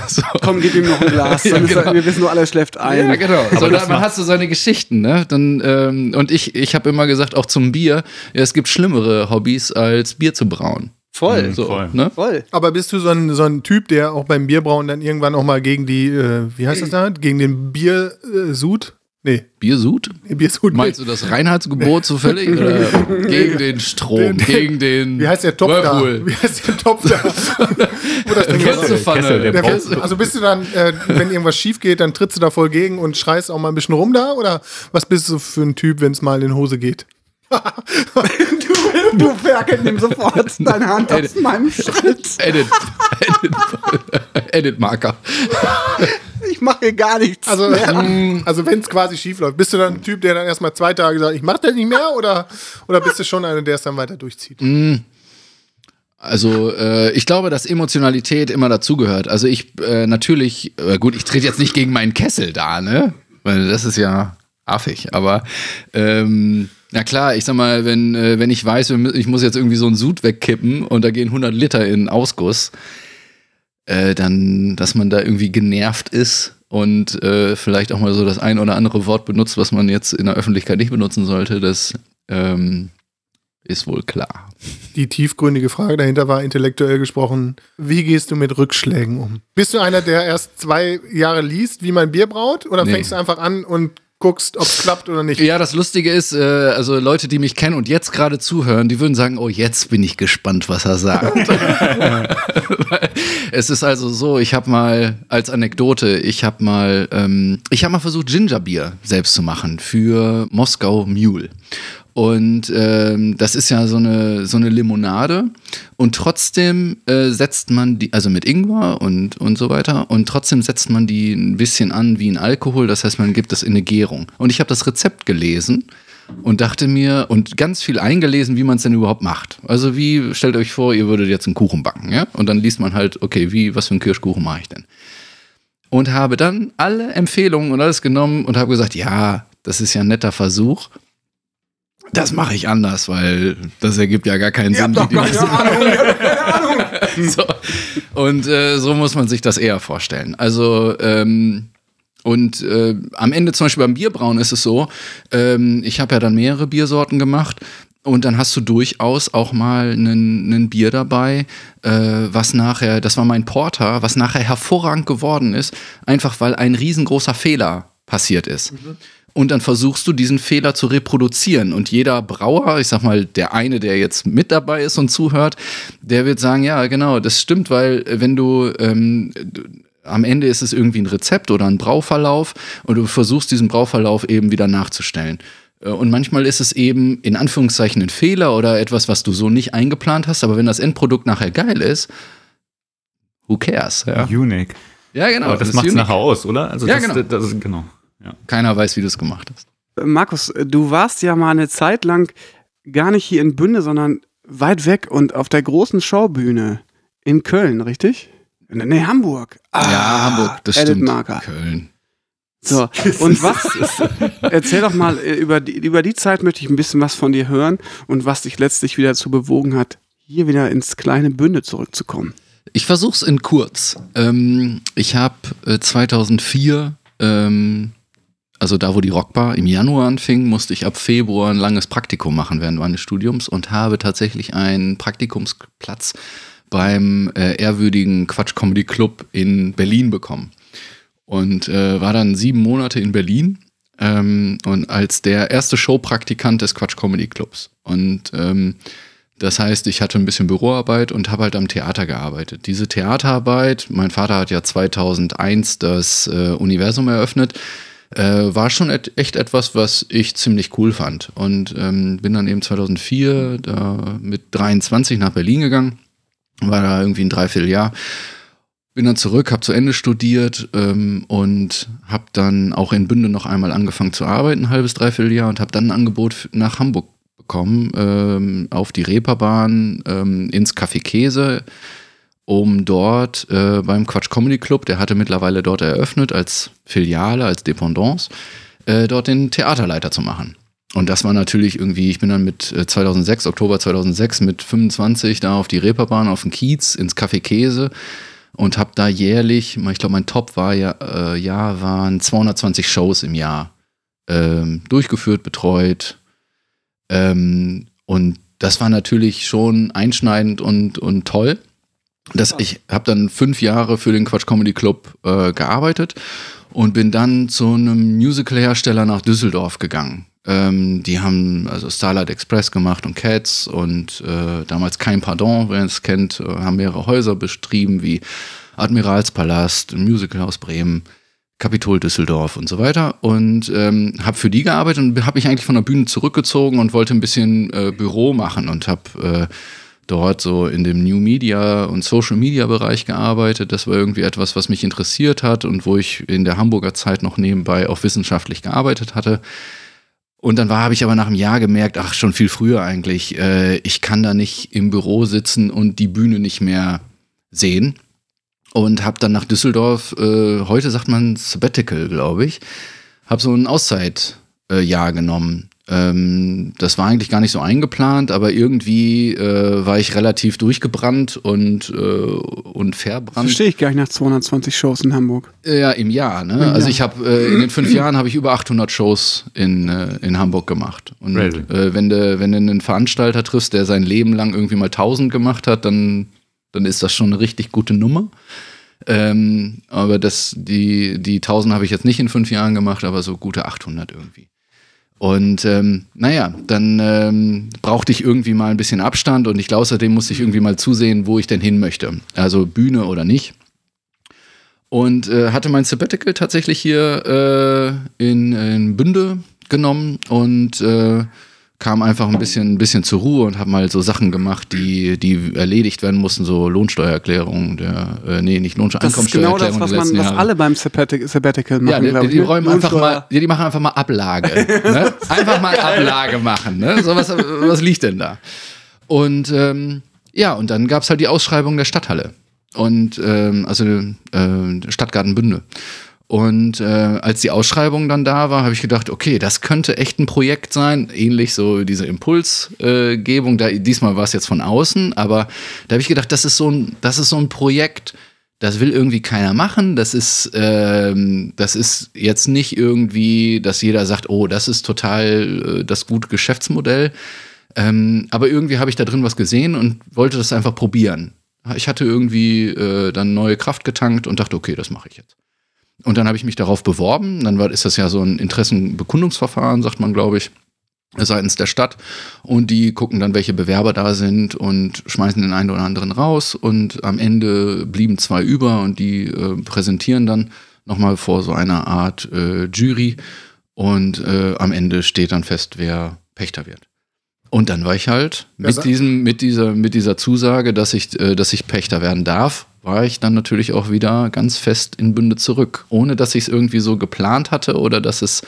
so. Komm, gib ihm noch ein Glas. [laughs] Ja, Dann ist er, genau. wir wissen nur, alles schläft ein. Ja, genau. So, das da, man macht- hat so seine Geschichten, ne? Dann, ähm, und ich, ich habe immer gesagt, auch zum Bier, ja, es gibt schlimmere Hobbys, als Bier zu brauen. Voll. So, Voll. ne? Voll. Aber bist du so ein, so ein Typ, der auch beim Bierbrauen dann irgendwann auch mal gegen die, äh, wie heißt das da? Gegen den Biersud? Nee, Biersud? den Biersud. Meinst du das Reinheitsgebot zufällig? Oder gegen den Strom, Den- gegen den Wie heißt der Topf da? Wie heißt der Topf da? [laughs] Wo das Ding? Pfanne? Kessel, der Der Fest- also bist du dann, äh, wenn irgendwas schief geht, dann trittst du da voll gegen und schreist auch mal ein bisschen rum da? Oder was bist du für ein Typ, wenn es mal in die Hose geht? [laughs] Du, du Ferkel, nimm sofort deine Hand aus meinem Schritt. Edit, Edit, Edit-Marker. Ich mache hier gar nichts. Also, mehr. [laughs] also wenn es quasi schief läuft, bist du dann ein Typ, der dann erstmal zwei Tage sagt, ich mach das nicht mehr? Oder, oder bist du schon einer, der es dann weiter durchzieht? Also äh, ich glaube, dass Emotionalität immer dazugehört. Also ich äh, natürlich, äh, gut, ich trete jetzt nicht gegen meinen Kessel da, ne? Weil das ist ja affig. Aber ähm, na klar, ich sag mal, wenn, äh, wenn ich weiß, ich muss jetzt irgendwie so einen Sud wegkippen und da gehen 100 Liter in Ausguss, äh, dann, dass man da irgendwie genervt ist und äh, vielleicht auch mal so das ein oder andere Wort benutzt, was man jetzt in der Öffentlichkeit nicht benutzen sollte, das ähm, ist wohl klar. Die tiefgründige Frage dahinter war intellektuell gesprochen, wie gehst du mit Rückschlägen um? Bist du einer, der erst zwei Jahre liest, wie man Bier braut? Oder Nee. fängst du einfach an und guckst, ob es klappt oder nicht? Ja, das Lustige ist, äh, also Leute, die mich kennen und jetzt gerade zuhören, die würden sagen, oh, jetzt bin ich gespannt, was er sagt. [laughs] Es ist also so, ich habe mal als Anekdote, ich habe mal, ähm, ich habe mal versucht, Gingerbier selbst zu machen für Moskau Mule. Und ähm, das ist ja so eine, so eine Limonade. Und trotzdem äh, setzt man die, also mit Ingwer und, und so weiter, und trotzdem setzt man die ein bisschen an wie ein Alkohol. Das heißt, man gibt das in eine Gärung. Und ich habe das Rezept gelesen und dachte mir, und ganz viel eingelesen, wie man es denn überhaupt macht. Also wie, stellt euch vor, ihr würdet jetzt einen Kuchen backen, ja? Und dann liest man halt, okay, wie, was für einen Kirschkuchen mache ich denn? Und habe dann alle Empfehlungen und alles genommen und habe gesagt, ja, das ist ja ein netter Versuch. Das mache ich anders, weil das ergibt ja gar keinen Ihr Sinn. habt doch wie die keine Ahnung. Ihr habt keine Ahnung. so. Und äh, so muss man sich das eher vorstellen. Also, ähm, und äh, am Ende zum Beispiel beim Bierbrauen ist es so, ähm, ich habe ja dann mehrere Biersorten gemacht. Und dann hast du durchaus auch mal ein Bier dabei, äh, was nachher, das war mein Porter, was nachher hervorragend geworden ist, einfach weil ein riesengroßer Fehler passiert ist. Und dann versuchst du diesen Fehler zu reproduzieren. Und jeder Brauer, ich sag mal, der eine, der jetzt mit dabei ist und zuhört, der wird sagen, ja, genau, das stimmt, weil äh, wenn du ähm, am Ende ist es irgendwie ein Rezept oder ein Brauverlauf und du versuchst diesen Brauverlauf eben wieder nachzustellen. Äh, Und manchmal ist es eben in Anführungszeichen ein Fehler oder etwas, was du so nicht eingeplant hast, aber wenn das Endprodukt nachher geil ist, who cares? Ja, Unique. ja genau. Aber das ist macht es nachher aus, oder? Also Ja, das, genau. Das, genau. Ja. Keiner weiß, wie du es gemacht hast. Markus, du warst ja mal eine Zeit lang gar nicht hier in Bünde, sondern weit weg und auf der großen Schaubühne in Köln, richtig? Nee, Hamburg. Ah, ja, Hamburg, das Edit stimmt. Marker. Köln. So, und was, [laughs] erzähl doch mal, äh, über die, über die Zeit möchte ich ein bisschen was von dir hören und was dich letztlich wieder dazu bewogen hat, hier wieder ins kleine Bünde zurückzukommen. Ich versuch's in kurz. Ähm, ich habe äh, 2004 ähm, also da, wo die Rockbar im Januar anfing, musste ich ab Februar ein langes Praktikum machen während meines Studiums und habe tatsächlich einen Praktikumsplatz beim äh, ehrwürdigen Quatsch Comedy Club in Berlin bekommen. Und äh, war dann sieben Monate in Berlin ähm, und als der erste Showpraktikant des Quatsch Comedy Clubs. Und ähm, das heißt, ich hatte ein bisschen Büroarbeit und habe halt am Theater gearbeitet. Diese Theaterarbeit, mein Vater hat ja 2001 das äh, Universum eröffnet, äh, war schon et echt etwas, was ich ziemlich cool fand. Und ähm, bin dann eben 2004 da mit 23 nach Berlin gegangen, war da irgendwie ein Dreivierteljahr. Bin dann zurück, habe zu Ende studiert ähm, und habe dann auch in Bünde noch einmal angefangen zu arbeiten, ein halbes, dreiviertel und habe dann ein Angebot nach Hamburg bekommen, ähm, auf die Reeperbahn ähm, ins Café Käse um dort äh, beim Quatsch Comedy Club, der hatte mittlerweile dort eröffnet als Filiale, als Dependance, äh, dort den Theaterleiter zu machen. Und das war natürlich irgendwie, ich bin dann mit 2006, äh, Oktober 2006, mit 25 da auf die Reeperbahn, auf den Kiez, ins Café Käse und habe da jährlich, ich glaube, mein Top war ja, äh, Jahr waren 220 Shows im Jahr ähm, durchgeführt, betreut. Ähm, und das war natürlich schon einschneidend und, und toll. Das, ich habe dann fünf Jahre für den Quatsch Comedy Club äh, gearbeitet und bin dann zu einem Musical-Hersteller nach Düsseldorf gegangen. Ähm, die haben also Starlight Express gemacht und Cats und äh, damals Kein Pardon, wer es kennt, äh, haben mehrere Häuser bestrieben wie Admiralspalast, ein Musical aus Bremen, Kapitol Düsseldorf und so weiter und ähm, habe für die gearbeitet und habe mich eigentlich von der Bühne zurückgezogen und wollte ein bisschen äh, Büro machen und habe äh, dort so in dem New Media und Social Media Bereich gearbeitet. Das war irgendwie etwas, was mich interessiert hat und wo ich in der Hamburger Zeit noch nebenbei auch wissenschaftlich gearbeitet hatte. Und dann habe ich aber nach einem Jahr gemerkt, ach, schon viel früher eigentlich, äh, ich kann da nicht im Büro sitzen und die Bühne nicht mehr sehen. Und habe dann nach Düsseldorf, äh, heute sagt man Sabbatical, glaube ich, habe so ein Auszeitjahr äh, genommen ähm, das war eigentlich gar nicht so eingeplant, aber irgendwie äh, war ich relativ durchgebrannt und, äh, und verbrannt. Verstehe ich gar nicht nach 220 Shows in Hamburg. Ja, im Jahr. Ne? Im also Jahr. ich habe äh, in den fünf Jahren habe ich über 800 Shows in, äh, in Hamburg gemacht. Und äh, wenn du wenn du einen Veranstalter triffst, der sein Leben lang irgendwie mal 1000 gemacht hat, dann dann ist das schon eine richtig gute Nummer. Ähm, aber das, die, die 1000 habe ich jetzt nicht in fünf Jahren gemacht, aber so gute 800 irgendwie. Und ähm, naja, dann ähm, brauchte ich irgendwie mal ein bisschen Abstand und ich glaube, außerdem musste ich irgendwie mal zusehen, wo ich denn hin möchte. Also Bühne oder nicht. Und äh, hatte mein Sabbatical tatsächlich hier äh, in, in Bünde genommen und äh, kam einfach ein bisschen, ein bisschen zur Ruhe und habe mal so Sachen gemacht, die, die erledigt werden mussten, so Lohnsteuererklärung, der, äh, nee, nicht Lohnsteuererklärung. Das ist genau das, was, man, was alle beim Sabbatical, Sabbatical machen, ja, die, die, die räumen einfach mal, die, die machen einfach mal Ablage. [laughs] ne? Einfach mal Ablage machen. Ne? So was, was liegt denn da? Und ähm, ja, und dann gab es halt die Ausschreibung der Stadthalle. Und ähm, also äh, Stadtgarten Bünde. Und äh, als die Ausschreibung dann da war, habe ich gedacht, okay, das könnte echt ein Projekt sein, ähnlich so diese Impulsgebung. Äh, diesmal war es jetzt von außen, aber da habe ich gedacht, das ist so ein, das ist so ein Projekt, das will irgendwie keiner machen. Das ist, ähm, das ist jetzt nicht irgendwie, dass jeder sagt, oh, das ist total äh, das gute Geschäftsmodell. Ähm, aber irgendwie habe ich da drin was gesehen und wollte das einfach probieren. Ich hatte irgendwie äh, dann neue Kraft getankt und dachte, okay, das mache ich jetzt. Und dann habe ich mich darauf beworben. Dann war, ist das ja so ein Interessenbekundungsverfahren, sagt man, glaube ich, seitens der Stadt. Und die gucken dann, welche Bewerber da sind und schmeißen den einen oder anderen raus. Und am Ende blieben zwei über und die äh, präsentieren dann nochmal vor so einer Art äh, Jury. Und äh, am Ende steht dann fest, wer Pächter wird. Und dann war ich halt mit, diesem, mit, dieser, mit dieser Zusage, dass ich, äh, dass ich Pächter werden darf, war ich dann natürlich auch wieder ganz fest in Bünde zurück. Ohne dass ich es irgendwie so geplant hatte oder dass es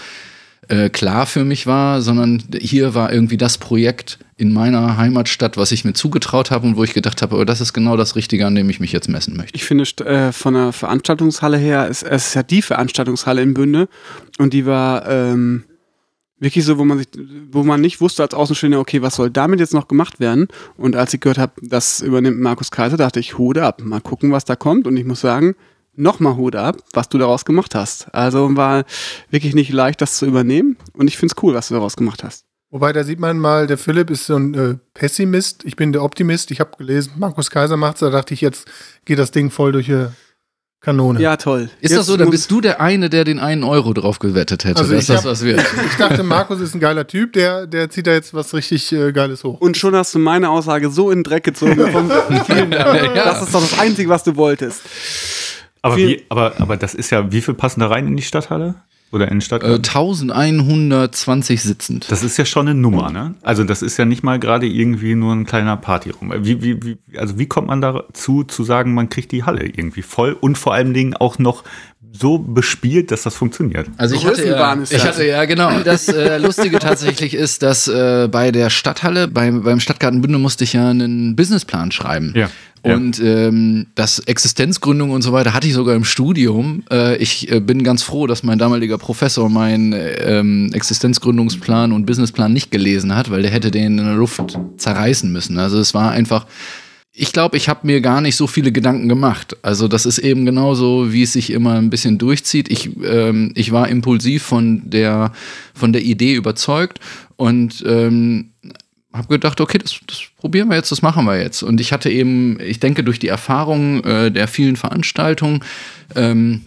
äh, klar für mich war, sondern hier war irgendwie das Projekt in meiner Heimatstadt, was ich mir zugetraut habe und wo ich gedacht habe, oh, das ist genau das Richtige, an dem ich mich jetzt messen möchte. Ich finde, äh, von der Veranstaltungshalle her, es, es ist ja die Veranstaltungshalle in Bünde und die war. Ähm wirklich so, wo man sich, wo man nicht wusste als Außenstehender, okay, was soll damit jetzt noch gemacht werden? Und als ich gehört habe, das übernimmt Markus Kaiser, dachte ich, Hude ab, mal gucken, was da kommt. Und ich muss sagen, nochmal Hut ab, was du daraus gemacht hast. Also war wirklich nicht leicht, das zu übernehmen. Und ich finde es cool, was du daraus gemacht hast. Wobei, da sieht man mal, der Philipp ist so ein äh, Pessimist. Ich bin der Optimist. Ich habe gelesen, Markus Kaiser macht's. Da dachte ich, jetzt geht das Ding voll durch die Kanone. Ja, toll. Ist Jetzt das so, dann bist du der eine, der den einen Euro drauf gewettet hätte, Also dass ich das hab- was wird. [laughs] Ich dachte, Markus ist ein geiler Typ. Der, der zieht da jetzt was richtig äh, Geiles hoch. Und schon hast du meine Aussage so in den Dreck gezogen. [laughs] Vielen Dank. [laughs] Das ist doch das Einzige, was du wolltest. Aber, Viel- wie, aber, aber das ist ja, wie viel passen da rein in die Stadthalle? Oder in den Äh, Stadtgarten? 1120 sitzend. das ist ja schon eine Nummer, ne? Also das ist ja nicht mal gerade irgendwie nur ein kleiner Partyraum. Wie, wie, wie, also wie kommt man dazu, zu sagen, man kriegt die Halle irgendwie voll und vor allen Dingen auch noch so bespielt, dass das funktioniert? Also ich hatte, ja, ich das. hatte ja genau. [laughs] Das äh, Lustige tatsächlich ist, dass äh, bei der Stadthalle, beim, beim Stadtgarten Bünde musste ich ja einen Businessplan schreiben. Ja, ja. Und ähm, das Existenzgründung und so weiter hatte ich sogar im Studium. Äh, ich äh, bin ganz froh, dass mein damaliger Professor meinen äh, ähm, Existenzgründungsplan und Businessplan nicht gelesen hat, weil der hätte den in der Luft zerreißen müssen. Also es war einfach ich glaube, ich habe mir gar nicht so viele Gedanken gemacht. Also das ist eben genauso, wie es sich immer ein bisschen durchzieht. Ich, ähm, ich war impulsiv von der, von der Idee überzeugt und ähm, habe gedacht, okay, das, das probieren wir jetzt, das machen wir jetzt. Und ich hatte eben, ich denke, durch die Erfahrung äh, der vielen Veranstaltungen, ähm,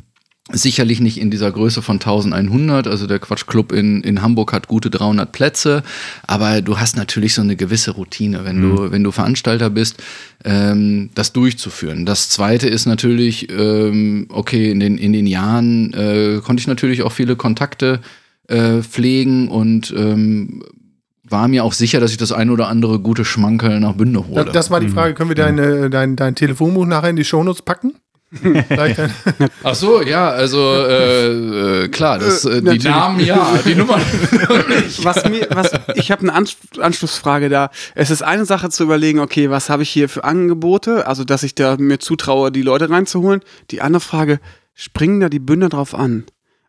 Sicherlich nicht in dieser Größe von 1100, also der Quatschclub in, in Hamburg hat gute 300 Plätze, aber du hast natürlich so eine gewisse Routine, wenn du, wenn du Veranstalter bist, ähm, das durchzuführen. Das zweite ist natürlich, ähm, okay, in den, in den Jahren äh, konnte ich natürlich auch viele Kontakte äh, pflegen und ähm, war mir auch sicher, dass ich das ein oder andere gute Schmankerl nach Bünde hole. Das, das war die Frage. Können wir deine, dein, dein Telefonbuch nachher in die Shownotes packen? Ach so, ja, also äh, äh, klar, das, äh, die natürlich. Namen ja, die Nummern. [laughs] Was mir, was, ich habe eine Ans Anschlussfrage da. Es ist eine Sache zu überlegen, okay, was habe ich hier für Angebote, also dass ich da mir zutraue, die Leute reinzuholen. Die andere Frage, springen da die Bünder drauf an?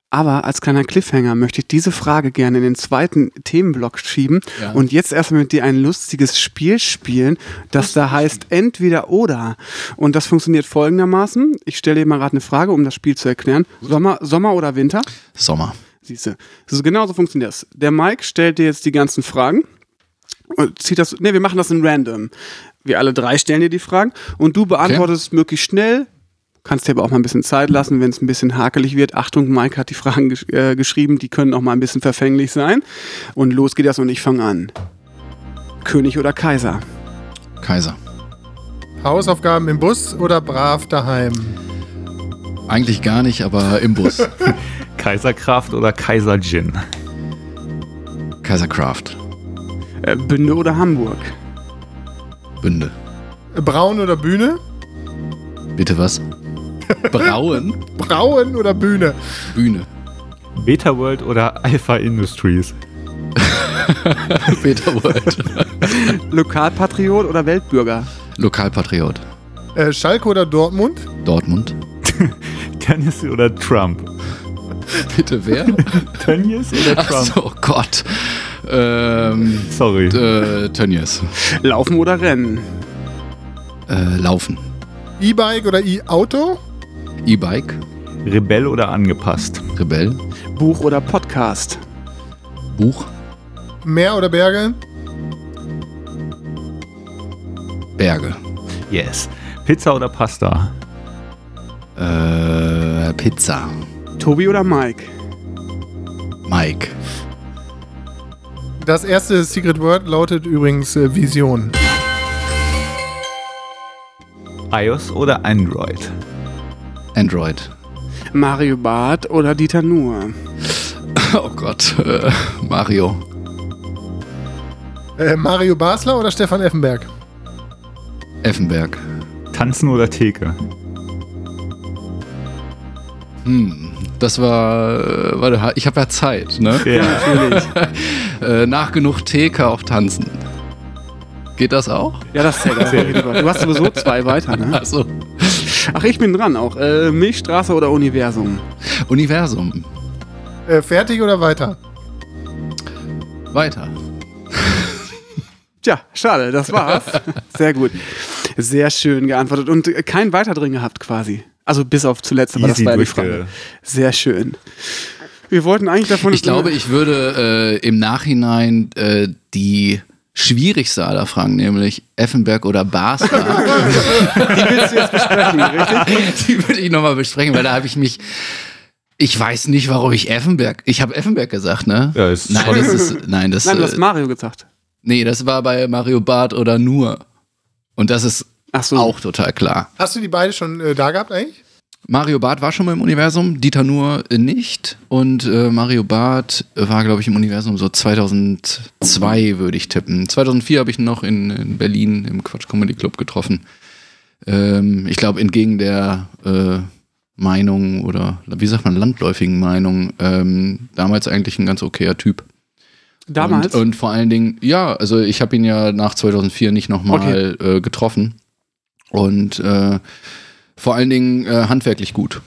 Aber als kleiner Cliffhanger möchte ich diese Frage gerne in den zweiten Themenblock schieben Ja. und jetzt erstmal mit dir ein lustiges Spiel spielen, das da heißt entweder oder. Und das funktioniert folgendermaßen. Ich stelle dir mal gerade eine Frage, um das Spiel zu erklären. Sommer, Sommer oder Winter? Sommer. Siehste. So, genau so funktioniert das. Der Mike stellt dir jetzt die ganzen Fragen. Und zieht das. Ne, wir machen das in random. Wir alle drei stellen dir die Fragen und du beantwortest möglichst schnell. Kannst dir aber auch mal ein bisschen Zeit lassen, wenn es ein bisschen hakelig wird. Achtung, Mike hat die Fragen gesch äh, geschrieben, die können auch mal ein bisschen verfänglich sein. Und los geht das und ich fange an. König oder Kaiser? Kaiser. Hausaufgaben im Bus oder brav daheim? Eigentlich gar nicht, aber im Bus. [laughs] Kaiserkraft oder Kaiser Gin? Kaisercraft. Äh, Bünde oder Hamburg? Bünde. Braun oder Bühne? Bitte was? Brauen? Brauen oder Bühne? Bühne. Beta World oder Alpha Industries? [laughs] Peter World. Lokalpatriot oder Weltbürger? Lokalpatriot. Äh, Schalke oder Dortmund? Dortmund. [laughs] Tennis oder Trump? Bitte wer? [laughs] Tönnies oder Ach Trump? so, oh Gott. Ähm, Sorry. äh, Tönnies. Laufen oder Rennen? Äh, Laufen. E-Bike oder E-Auto? E-Bike. Rebell oder angepasst? Rebell. Buch oder Podcast? Buch. Meer oder Berge? Berge. Yes. Pizza oder Pasta? Äh, Pizza. Tobi oder Mike? Mike. Das erste Secret Word lautet übrigens äh, Vision. iOS oder Android? Android. Mario Barth oder Dieter Nuhr? [laughs] Oh Gott. Äh, Mario. Äh, Mario Basler oder Stefan Effenberg? Effenberg. Tanzen oder Theke? Hm. Das war, äh, warte, ich habe ja Zeit, ne? Ja. Natürlich. [laughs] Äh, nach genug Theke auch tanzen. Geht das auch? Ja, das zählt. Du hast sowieso zwei weiter, ne? Also, Ach, ich bin dran auch. Äh, Milchstraße oder Universum? Universum. Äh, fertig oder weiter? Weiter. [laughs] Tja, schade, das war's. [laughs] Sehr gut. Sehr schön geantwortet und kein weiter drin gehabt quasi. Also bis auf zuletzt, aber das war ja die Frage. Sehr schön. Wir wollten eigentlich davon. Ich glaube, ich würde äh, im Nachhinein äh, die schwierigste aller Fragen, nämlich Effenberg oder Basler, [laughs] die willst du jetzt besprechen, richtig? [laughs] die würde ich nochmal besprechen, weil da habe ich mich. Ich weiß nicht, warum ich Effenberg. Ich habe Effenberg gesagt, ne? Ja, ist nein, das ist. Nein, das, Nein, du hast äh, Mario gesagt. nee, das war bei Mario Barth oder nur. Und das ist Ach so. auch total klar. Hast du die beide schon äh, da gehabt eigentlich? Mario Barth war schon mal im Universum, Dieter Nuhr nicht. Und äh, Mario Barth war, glaube ich, im Universum so 2002, würde ich tippen. 2004 habe ich ihn noch in, in Berlin im Quatsch Comedy Club getroffen. Ähm, ich glaube, entgegen der äh, Meinung oder wie sagt man, landläufigen Meinung, ähm, damals eigentlich ein ganz okayer Typ. Damals? Und, und vor allen Dingen, ja, also ich habe ihn ja nach 2004 nicht nochmal äh, getroffen. Und äh, vor allen Dingen äh, handwerklich gut.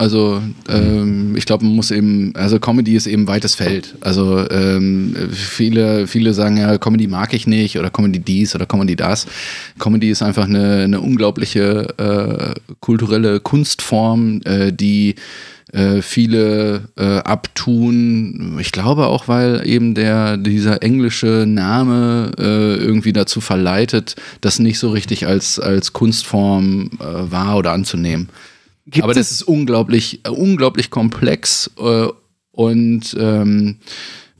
Also ähm, ich glaube, man muss eben, also Comedy ist eben weites Feld. Also ähm, viele, viele sagen ja, Comedy mag ich nicht oder Comedy dies oder Comedy das. Comedy ist einfach eine, eine unglaubliche äh, kulturelle Kunstform, äh, die äh, viele äh, abtun. Ich glaube auch, weil eben der dieser englische Name äh, irgendwie dazu verleitet, das nicht so richtig als als Kunstform äh, wahr oder anzunehmen. Gibt Aber das ist unglaublich, äh, unglaublich komplex äh, und ähm,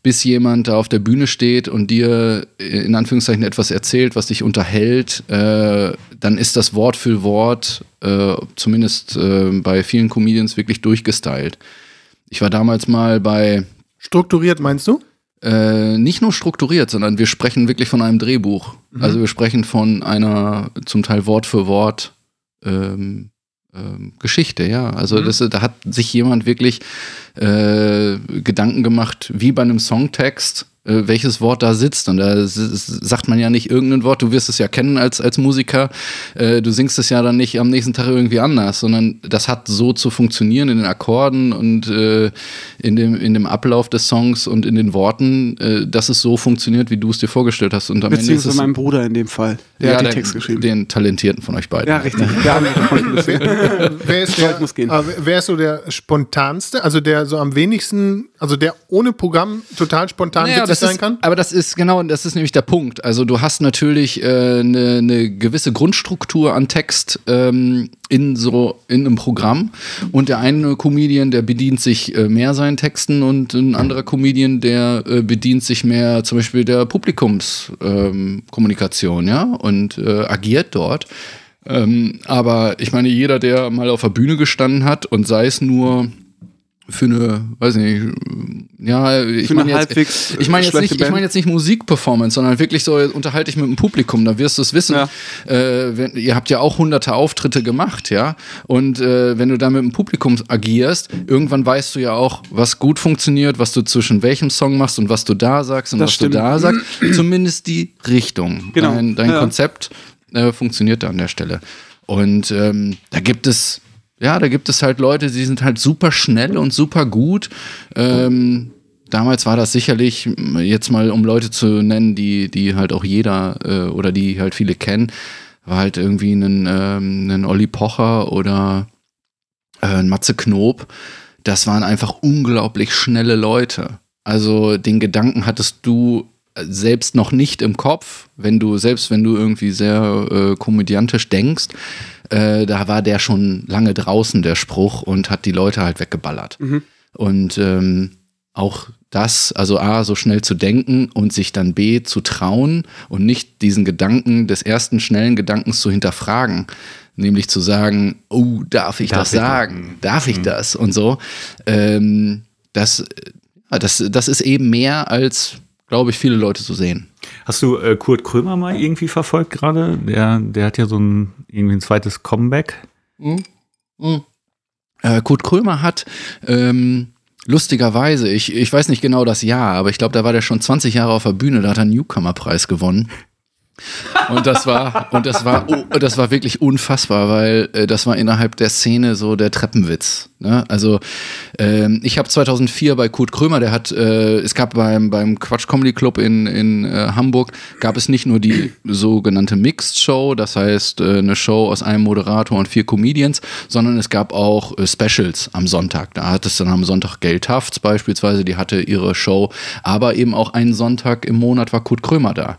bis jemand da auf der Bühne steht und dir äh, in Anführungszeichen etwas erzählt, was dich unterhält, äh, dann ist das Wort für Wort, äh, zumindest äh, bei vielen Comedians, wirklich durchgestylt. Ich war damals mal bei Strukturiert meinst du? äh, nicht nur strukturiert, sondern wir sprechen wirklich von einem Drehbuch. Also wir sprechen von einer zum Teil Wort für Wort ähm, Geschichte, ja. Also das, da hat sich jemand wirklich äh, Gedanken gemacht, wie bei einem Songtext, äh, welches Wort da sitzt. Und da sagt man ja nicht irgendein Wort, du wirst es ja kennen als, als Musiker, äh, du singst es ja dann nicht am nächsten Tag irgendwie anders, sondern das hat so zu funktionieren in den Akkorden und äh, in, dem, in dem Ablauf des Songs und in den Worten, äh, dass es so funktioniert, wie du es dir vorgestellt hast. Und am Ende ist Beziehungsweise es mein Bruder in dem Fall. Der ja, hat den der- Text geschrieben. Den Talentierten von euch beiden. ja, richtig. [laughs] Gesehen. Wer ist, [laughs] der, muss gehen. äh, wer ist so der spontanste, also der so am wenigsten, also der ohne Programm total spontan Naja, das sein ist, kann? Aber das ist genau, das ist nämlich der Punkt. Also du hast natürlich eine äh, ne- ne gewisse Grundstruktur an Text ähm, in so in einem Programm und der eine Comedian, der bedient sich äh, mehr seinen Texten und ein anderer Comedian, der äh, bedient sich mehr zum Beispiel der Publikumskommunikation, ähm, ja, und äh, agiert dort. Ähm, aber ich meine, jeder, der mal auf der Bühne gestanden hat und sei es nur für eine, weiß nicht, ja, ich meine jetzt, ich meine jetzt nicht, ich meine jetzt nicht Musikperformance, sondern wirklich so unterhalte ich mit dem Publikum, da wirst du es wissen. Ja. Äh, wenn, ihr habt ja auch hunderte Auftritte gemacht, ja, und äh, wenn du da mit dem Publikum agierst, irgendwann weißt du ja auch, was gut funktioniert, was du zwischen welchem Song machst und was du da sagst und Das was stimmt. du da sagst, zumindest die Richtung. Genau. Dein, dein Ja. Konzept äh, funktioniert da an der Stelle. Und ähm, da gibt es, ja, da gibt es halt Leute, die sind halt super schnell und super gut. Ähm, damals war das sicherlich, jetzt mal um Leute zu nennen, die, die halt auch jeder äh, oder die halt viele kennen, war halt irgendwie ein, ähm, ein Olli Pocher oder äh, ein Matze Knob. Das waren einfach unglaublich schnelle Leute. Also den Gedanken hattest du selbst noch nicht im Kopf, wenn du, selbst wenn du irgendwie sehr äh, komödiantisch denkst, äh, da war der schon lange draußen, der Spruch, und hat die Leute halt weggeballert. Und ähm, auch das, also A, so schnell zu denken und sich dann B, zu trauen und nicht diesen Gedanken des ersten schnellen Gedankens zu hinterfragen. Nämlich zu sagen, oh, darf ich Darf das ich das? sagen? Darf ich das? Und so. Ähm, das, das, das ist eben mehr, als, glaube ich, viele Leute so sehen. Hast du äh, Kurt Krömer mal irgendwie verfolgt gerade? Der, der hat ja so ein irgendwie ein zweites Comeback. Äh, Kurt Krömer hat ähm, lustigerweise, ich, ich weiß nicht genau das Jahr, aber ich glaube, da war der schon 20 Jahre auf der Bühne, da hat er einen Newcomer-Preis gewonnen. Und das war, und das war, oh, das war wirklich unfassbar, weil äh, das war innerhalb der Szene so der Treppenwitz. Ne? Also ähm, ich habe 2004 bei Kurt Krömer, der hat, äh, es gab beim, beim Quatsch Comedy Club in, in äh, Hamburg, gab es nicht nur die sogenannte Mixed Show, das heißt äh, eine Show aus einem Moderator und vier Comedians, sondern es gab auch äh, Specials am Sonntag. Da hat es dann am Sonntag Tufts beispielsweise, die hatte ihre Show, aber eben auch einen Sonntag im Monat war Kurt Krömer da.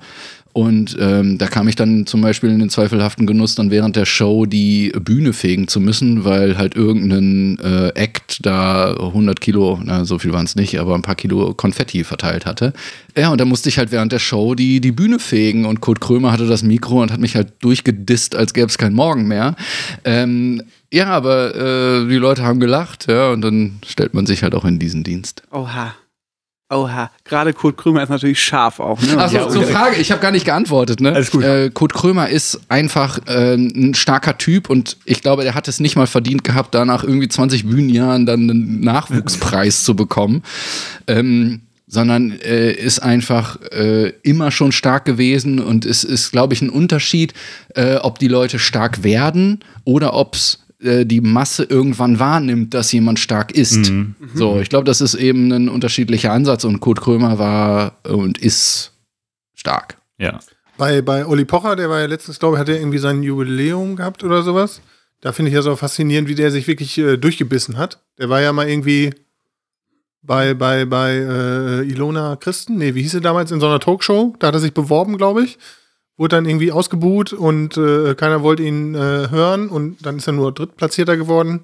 Und ähm, da kam ich dann zum Beispiel in den zweifelhaften Genuss, dann während der Show die Bühne fegen zu müssen, weil halt irgendein äh, Act da 100 Kilo, na, so viel waren es nicht, aber ein paar Kilo Konfetti verteilt hatte. Ja, und da musste ich halt während der Show die, die Bühne fegen und Kurt Krömer hatte das Mikro und hat mich halt durchgedisst, als gäbe es keinen Morgen mehr. Ähm, ja, aber äh, die Leute haben gelacht, ja, und dann stellt man sich halt auch in diesen Dienst. Oha. Oha. Gerade Kurt Krömer ist natürlich scharf auch. Ne? Also Ja, zur Frage, ich habe gar nicht geantwortet. Ne? Alles gut. Äh, Kurt Krömer ist einfach äh, ein starker Typ und ich glaube, der hat es nicht mal verdient gehabt, danach irgendwie 20 Bühnenjahren dann einen Nachwuchspreis zu bekommen. Ähm, sondern äh, ist einfach äh, immer schon stark gewesen und es ist, glaube ich, ein Unterschied, äh, ob die Leute stark werden oder ob es äh, die Masse irgendwann wahrnimmt, dass jemand stark ist. So, ich glaube, das ist eben ein unterschiedlicher Ansatz und Kurt Krömer war und ist stark. Ja. Bei, bei Olli Pocher, der war ja letztens, glaube ich, hat er irgendwie sein Jubiläum gehabt oder sowas. Da finde ich ja so faszinierend, wie der sich wirklich äh, durchgebissen hat. Der war ja mal irgendwie bei, bei, bei äh, Ilona Christen, nee, wie hieß sie damals in so einer Talkshow? Da hat er sich beworben, glaube ich. Wurde dann irgendwie ausgebuht und äh, keiner wollte ihn äh, hören und dann ist er nur Drittplatzierter geworden.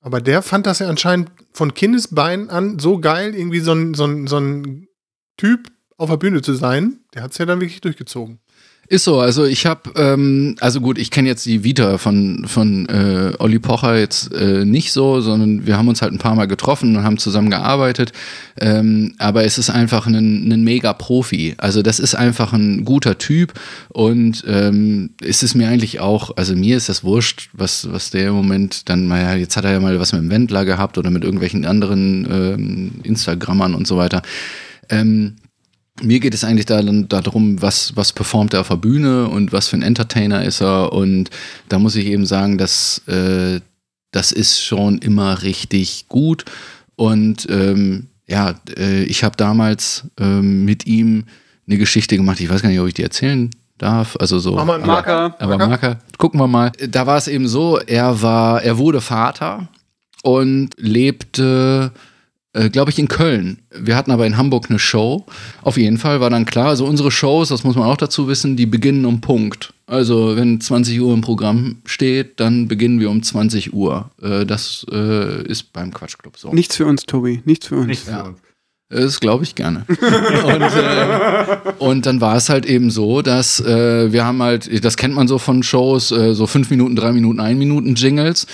Aber der fand das ja anscheinend von Kindesbein an so geil, irgendwie so ein, so ein, so ein Typ auf der Bühne zu sein. Der hat es ja dann wirklich durchgezogen. Ist so, also ich habe, ähm, also gut, ich kenne jetzt die Vita von, von äh, Olli Pocher jetzt äh, nicht so, sondern wir haben uns halt ein paar Mal getroffen und haben zusammen gearbeitet. Ähm, aber es ist einfach ein, ein Mega-Profi. Also das ist einfach ein guter Typ und ähm, es ist mir eigentlich auch, also mir ist das wurscht, was, was der im Moment dann mal, ja, jetzt hat er ja mal was mit dem Wendler gehabt oder mit irgendwelchen anderen ähm, Instagrammern und so weiter. Ähm, mir geht es eigentlich da, dann darum, was, was performt er auf der Bühne und was für ein Entertainer ist er. Und da muss ich eben sagen, dass äh, das ist schon immer richtig gut. Und ähm, ja, äh, ich habe damals ähm, mit ihm eine Geschichte gemacht. Ich weiß gar nicht, ob ich die erzählen darf. Also so. Mach mal einen aber- Marker. aber Marker? Marker, gucken wir mal. Da war es eben so, er war, er wurde Vater und lebte, äh, glaube ich, in Köln. Wir hatten aber in Hamburg eine Show. Auf jeden Fall war dann klar, also unsere Shows, das muss man auch dazu wissen, die beginnen um Punkt. Also wenn 20 Uhr im Programm steht, dann beginnen wir um 20 Uhr. Äh, das äh, ist beim Quatschclub so. Nichts für uns, Tobi. Nichts für uns. Nicht Ja. Das glaube ich gerne. [laughs] und, äh, und dann war es halt eben so, dass äh, wir haben halt, das kennt man so von Shows, äh, so fünf Minuten, drei Minuten, ein Minuten Jingles.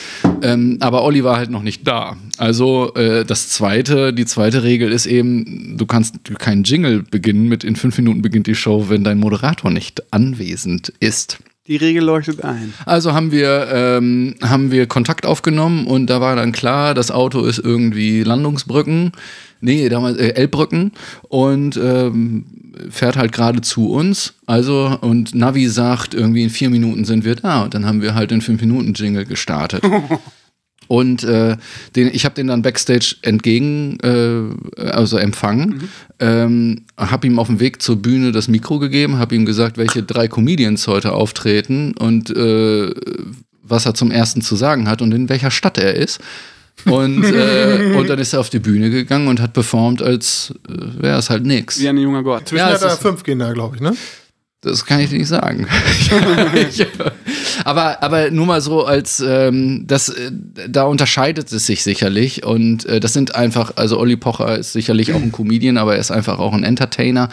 Ähm, aber Olli war halt noch nicht da. Also äh, das zweite, die zweite Regel ist eben, du kannst keinen Jingle beginnen mit in fünf Minuten beginnt die Show, wenn dein Moderator nicht anwesend ist. Die Regel leuchtet ein. Also haben wir, ähm, haben wir Kontakt aufgenommen und da war dann klar, das Auto ist irgendwie Landungsbrücken, nee, damals äh, Elbbrücken und ähm, fährt halt gerade zu uns. Also und Navi sagt, irgendwie in vier Minuten sind wir da und dann haben wir halt den fünf Minuten Jingle gestartet. [laughs] Und äh, den, ich habe den dann backstage entgegen, äh, also empfangen, ähm, habe ihm auf dem Weg zur Bühne das Mikro gegeben, habe ihm gesagt, welche drei Comedians heute auftreten und äh, was er zum ersten zu sagen hat und in welcher Stadt er ist. Und, äh, [laughs] und dann ist er auf die Bühne gegangen und hat performt, als äh, wäre es halt nix. Wie ein junger Gott. Zwischen Ja, hat er fünf Kinder, glaube ich, ne? Das kann ich nicht sagen. [laughs] aber, aber nur mal so als ähm, das, äh, da unterscheidet es sich sicherlich. Und äh, das sind einfach, also Olli Pocher ist sicherlich auch ein Comedian, aber er ist einfach auch ein Entertainer.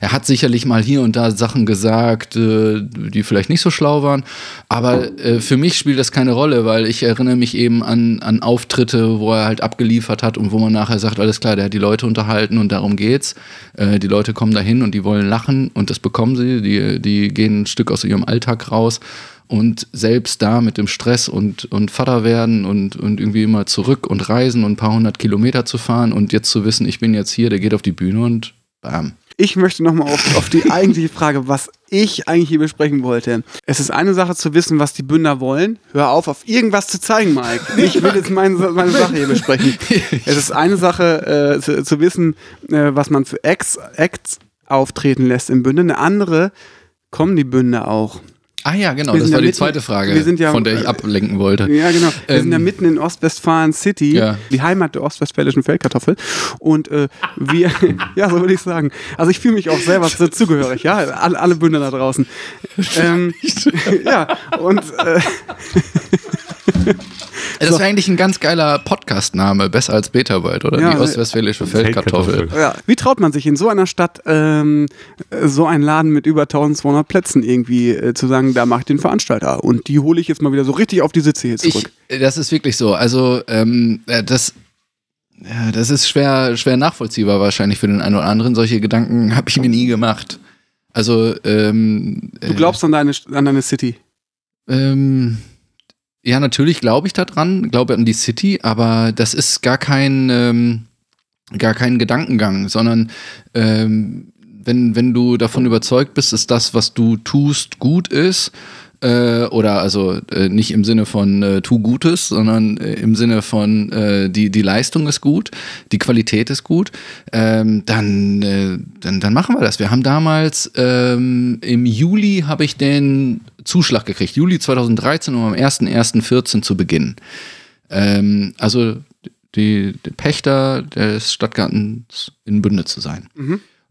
Er hat sicherlich mal hier und da Sachen gesagt, äh, die vielleicht nicht so schlau waren. Aber äh, für mich spielt das keine Rolle, weil ich erinnere mich eben an, an Auftritte, wo er halt abgeliefert hat und wo man nachher sagt, alles klar, der hat die Leute unterhalten und darum geht's. Äh, die Leute kommen dahin und die wollen lachen und das bekommen sie. Die, die gehen ein Stück aus ihrem Alltag raus. Und selbst da mit dem Stress und, und Vater werden und, und irgendwie immer zurück und reisen und ein paar hundert Kilometer zu fahren und jetzt zu wissen, ich bin jetzt hier, der geht auf die Bühne und bam. ich möchte nochmal auf, auf die eigentliche Frage, was ich eigentlich hier besprechen wollte. Es ist eine Sache zu wissen, was die Bünder wollen. Hör auf, auf irgendwas zu zeigen, Mike. Ich will jetzt meine, meine Sache hier besprechen. Es ist eine Sache äh, zu, zu wissen, äh, was man für Acts, Acts auftreten lässt im Bünde. Eine andere, kommen die Bünde auch? Ah ja, genau, Wir das war ja die mitten- zweite Frage, wir sind ja- von der ich ablenken wollte. Ja, genau. Wir sind ja Ähm, mitten in Ostwestfalen City, Ja. die Heimat der ostwestfälischen Feldkartoffel. Und äh, wir, [laughs] ja, so würde ich sagen. Also ich fühle mich auch selber dazugehörig, ja, alle, alle Bündner da draußen. [laughs] Ähm, [laughs] ja, und äh, Das wäre eigentlich ein ganz geiler Podcast-Name, besser als Beta-Byte, oder? Ja, die ostwestfälische Feldkartoffel. Feldkartoffel. ja, wie traut man sich in so einer Stadt ähm, äh, so einen Laden mit über 1200 Plätzen irgendwie äh, zu sagen, da mache ich den Veranstalter und die hole ich jetzt mal wieder so richtig auf die Sitze hier Ich, zurück. das ist wirklich so. Also, ähm, äh, das, ja, das ist schwer, schwer nachvollziehbar wahrscheinlich für den einen oder anderen. Solche Gedanken [laughs] habe ich mir nie gemacht. Also, ähm, du glaubst an deine, an deine City. Ähm, ja, natürlich glaube ich daran, glaube an die City, aber das ist gar kein, ähm, gar kein Gedankengang, sondern ähm, wenn, wenn du davon überzeugt bist, dass das, was du tust, gut ist, äh, oder also äh, nicht im Sinne von äh, tu Gutes, sondern äh, im Sinne von äh, die, die Leistung ist gut, die Qualität ist gut, ähm, dann, äh, dann, dann machen wir das. Wir haben damals ähm, im Juli habe ich den Zuschlag gekriegt, Juli 2013, um am 1.1.14 zu beginnen. Ähm, also die, die Pächter des Stadtgartens in Bünde zu sein.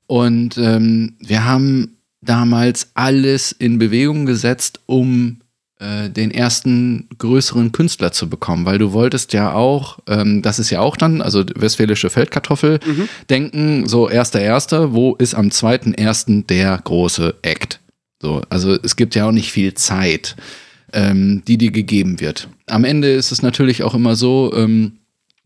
Und ähm, wir haben damals alles in Bewegung gesetzt, um äh, den ersten größeren Künstler zu bekommen, weil du wolltest ja auch, ähm, das ist ja auch dann, also westfälische Feldkartoffel, denken, so erster erster, wo ist am zweiten ersten der große Act? So, also es gibt ja auch nicht viel Zeit, ähm, die dir gegeben wird. Am Ende ist es natürlich auch immer so, ähm,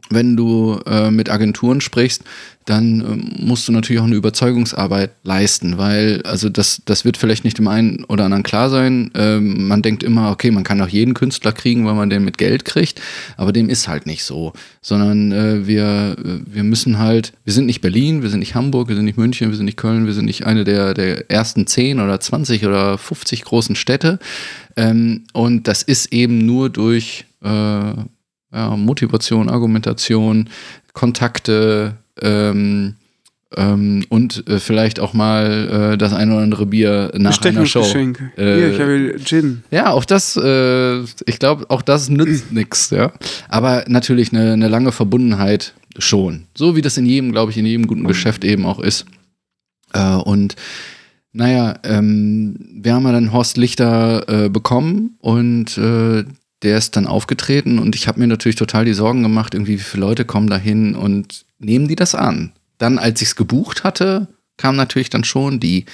wenn du äh, mit Agenturen sprichst, dann ähm, musst du natürlich auch eine Überzeugungsarbeit leisten, weil also das, das wird vielleicht nicht dem einen oder anderen klar sein. Ähm, man denkt immer, okay, man kann auch jeden Künstler kriegen, weil man den mit Geld kriegt, aber dem ist halt nicht so, sondern äh, wir, äh, wir müssen halt, wir sind nicht Berlin, wir sind nicht Hamburg, wir sind nicht München, wir sind nicht Köln, wir sind nicht eine der, der ersten 10 oder 20 oder 50 großen Städte ähm, und das ist eben nur durch äh, ja, Motivation, Argumentation, Kontakte ähm, ähm, und äh, vielleicht auch mal äh, das ein oder andere Bier nach einer Show. Bestechungsgeschenk. Äh, Hier, ich habe Gin. Ja, auch das, äh, ich glaube, auch das nützt [clears throat] nichts, ja. Aber natürlich eine, eine lange Verbundenheit schon. So wie das in jedem, glaube ich, in jedem guten Geschäft eben auch ist. Äh, und naja, ähm, wir haben ja dann Horst Lichter äh, bekommen und äh, der ist dann aufgetreten und ich habe mir natürlich total die Sorgen gemacht, irgendwie, wie viele Leute kommen da hin und nehmen die das an? Dann, als ich es gebucht hatte, kam natürlich dann schon die,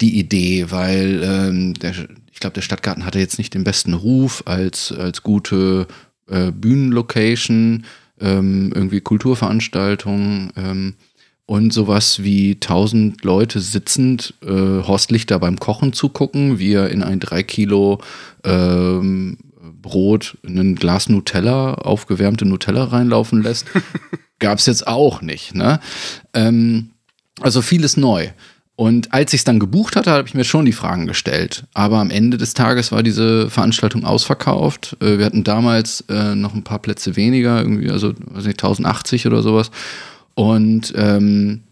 die Idee, weil ähm, der, ich glaube, der Stadtgarten hatte jetzt nicht den besten Ruf als, als gute äh, Bühnenlocation, ähm, irgendwie Kulturveranstaltungen ähm, und sowas wie 1000 Leute sitzend äh, Horst beim Kochen zugucken, wie er in ein 3 Kilo ähm, Brot ein Glas Nutella, aufgewärmte Nutella reinlaufen lässt, [laughs] gab es jetzt auch nicht. Ne? Ähm, also vieles neu. Und als ich es dann gebucht hatte, habe ich mir schon die Fragen gestellt. Aber am Ende des Tages war diese Veranstaltung ausverkauft. Äh, Wir hatten damals äh, noch ein paar Plätze weniger, irgendwie, also weiß nicht, 1080 oder sowas. Und, ähm,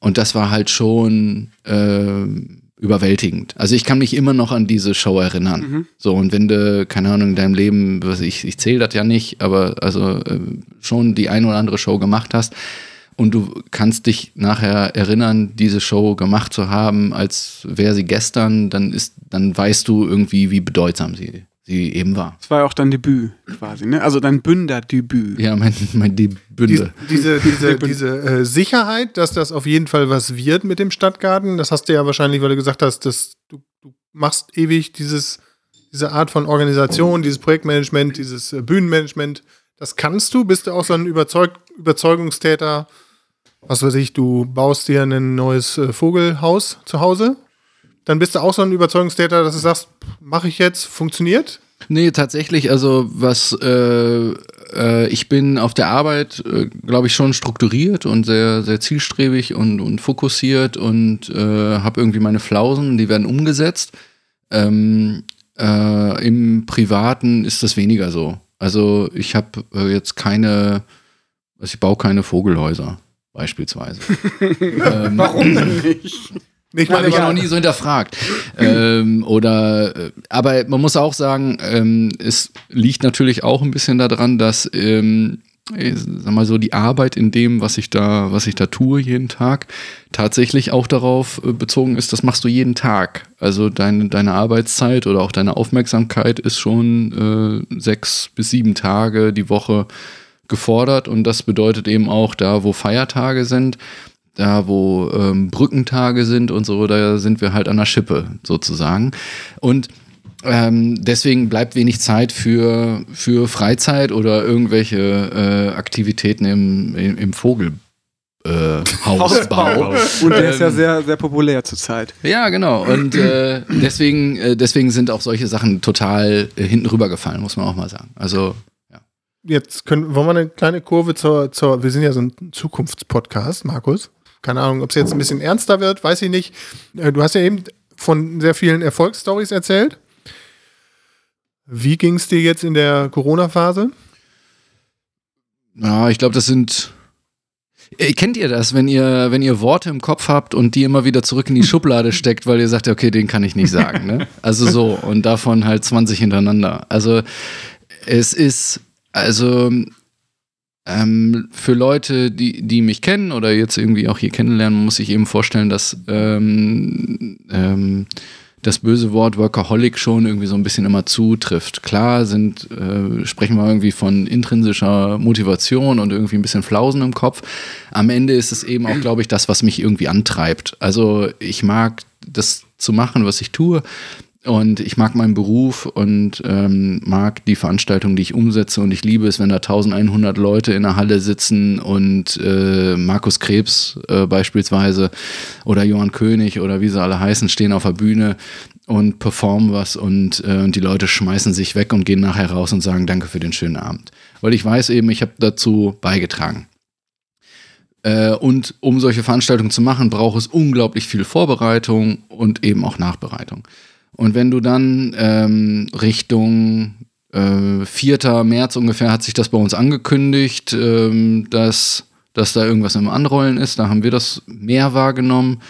und das war halt schon ähm, überwältigend. Also ich kann mich immer noch an diese Show erinnern. So, und wenn du, keine Ahnung, in deinem Leben, was ich, ich zähle das ja nicht, aber also äh, schon die ein oder andere Show gemacht hast und du kannst dich nachher erinnern, diese Show gemacht zu haben, als wäre sie gestern, dann ist, dann weißt du irgendwie, wie bedeutsam sie, sie eben war. Das war ja auch dein Debüt quasi, ne? Also dein Bünderdebüt. Ja, mein, mein die [laughs] Die, Bünde. diese diese, diese äh, Sicherheit, dass das auf jeden Fall was wird mit dem Stadtgarten, das hast du ja wahrscheinlich, weil du gesagt hast, dass du, du machst ewig dieses, diese Art von Organisation, dieses Projektmanagement, dieses äh, Bühnenmanagement. Das kannst du? Bist du auch so ein Überzeug Überzeugungstäter? Was weiß ich, du baust dir ein neues äh, Vogelhaus zu Hause? Dann bist du auch so ein Überzeugungstäter, dass du sagst, mache ich jetzt, funktioniert? Nee, tatsächlich, also was, äh, äh, ich bin auf der Arbeit, äh, glaube ich, schon strukturiert und sehr, sehr zielstrebig und, und fokussiert und äh, habe irgendwie meine Flausen, die werden umgesetzt. Ähm, äh, Im Privaten ist das weniger so. Also ich habe äh, jetzt keine, also ich baue keine Vogelhäuser beispielsweise. [laughs] ähm, Warum denn nicht? Habe mal ich noch nie so hinterfragt. ähm, oder, äh, aber man muss auch sagen, ähm, es liegt natürlich auch ein bisschen daran, dass, ähm, ich sag mal so, die Arbeit in dem, was ich da, was ich da tue jeden Tag, tatsächlich auch darauf äh, bezogen ist, das machst du jeden Tag. Also deine, deine Arbeitszeit oder auch deine Aufmerksamkeit ist schon äh, sechs bis sieben Tage die Woche gefordert und das bedeutet eben auch da, wo Feiertage sind, da wo ähm, Brückentage sind und so, da sind wir halt an der Schippe sozusagen. Und ähm, deswegen bleibt wenig Zeit für, für Freizeit oder irgendwelche äh, Aktivitäten im, im, im Vogel. Äh, [laughs] Hausbau. Und der ist ja sehr, sehr populär zurzeit. Ja, genau. Und äh, deswegen, äh, deswegen sind auch solche Sachen total äh, hinten rübergefallen, muss man auch mal sagen. Also, Jetzt können, wollen wir eine kleine Kurve zur, zur, wir sind ja so ein Zukunftspodcast, Markus. Keine Ahnung, ob es jetzt ein bisschen ernster wird, weiß ich nicht. Äh, Du hast ja eben von sehr vielen Erfolgsstories erzählt. Wie ging es dir jetzt in der Corona-Phase? Ja, ich glaube, das sind. Äh, Kennt ihr das, wenn ihr, wenn ihr Worte im Kopf habt und die immer wieder zurück in die Schublade [laughs] steckt, weil ihr sagt, okay, den kann ich nicht sagen, ne? Also so, und davon halt 20 hintereinander. Also es ist, also ähm, für Leute, die, die mich kennen oder jetzt irgendwie auch hier kennenlernen, muss ich eben vorstellen, dass ähm, ähm, das böse Wort Workaholic schon irgendwie so ein bisschen immer zutrifft. Klar sind, äh, sprechen wir irgendwie von intrinsischer Motivation und irgendwie ein bisschen Flausen im Kopf. Am Ende ist es eben auch, glaube ich, das, was mich irgendwie antreibt. Also ich mag das zu machen, was ich tue. Und ich mag meinen Beruf und ähm, mag die Veranstaltung, die ich umsetze. Und ich liebe es, wenn da 1100 Leute in der Halle sitzen und äh, Markus Krebs äh, beispielsweise oder Johann König oder wie sie alle heißen, stehen auf der Bühne und performen was und, äh, und die Leute schmeißen sich weg und gehen nachher raus und sagen Danke für den schönen Abend. Weil ich weiß eben, ich habe dazu beigetragen. Äh, und um solche Veranstaltungen zu machen, braucht es unglaublich viel Vorbereitung und eben auch Nachbereitung. Und wenn du dann ähm, Richtung äh, 4. März ungefähr hat sich das bei uns angekündigt, ähm, dass, dass da irgendwas im Anrollen ist, da haben wir das mehr wahrgenommen.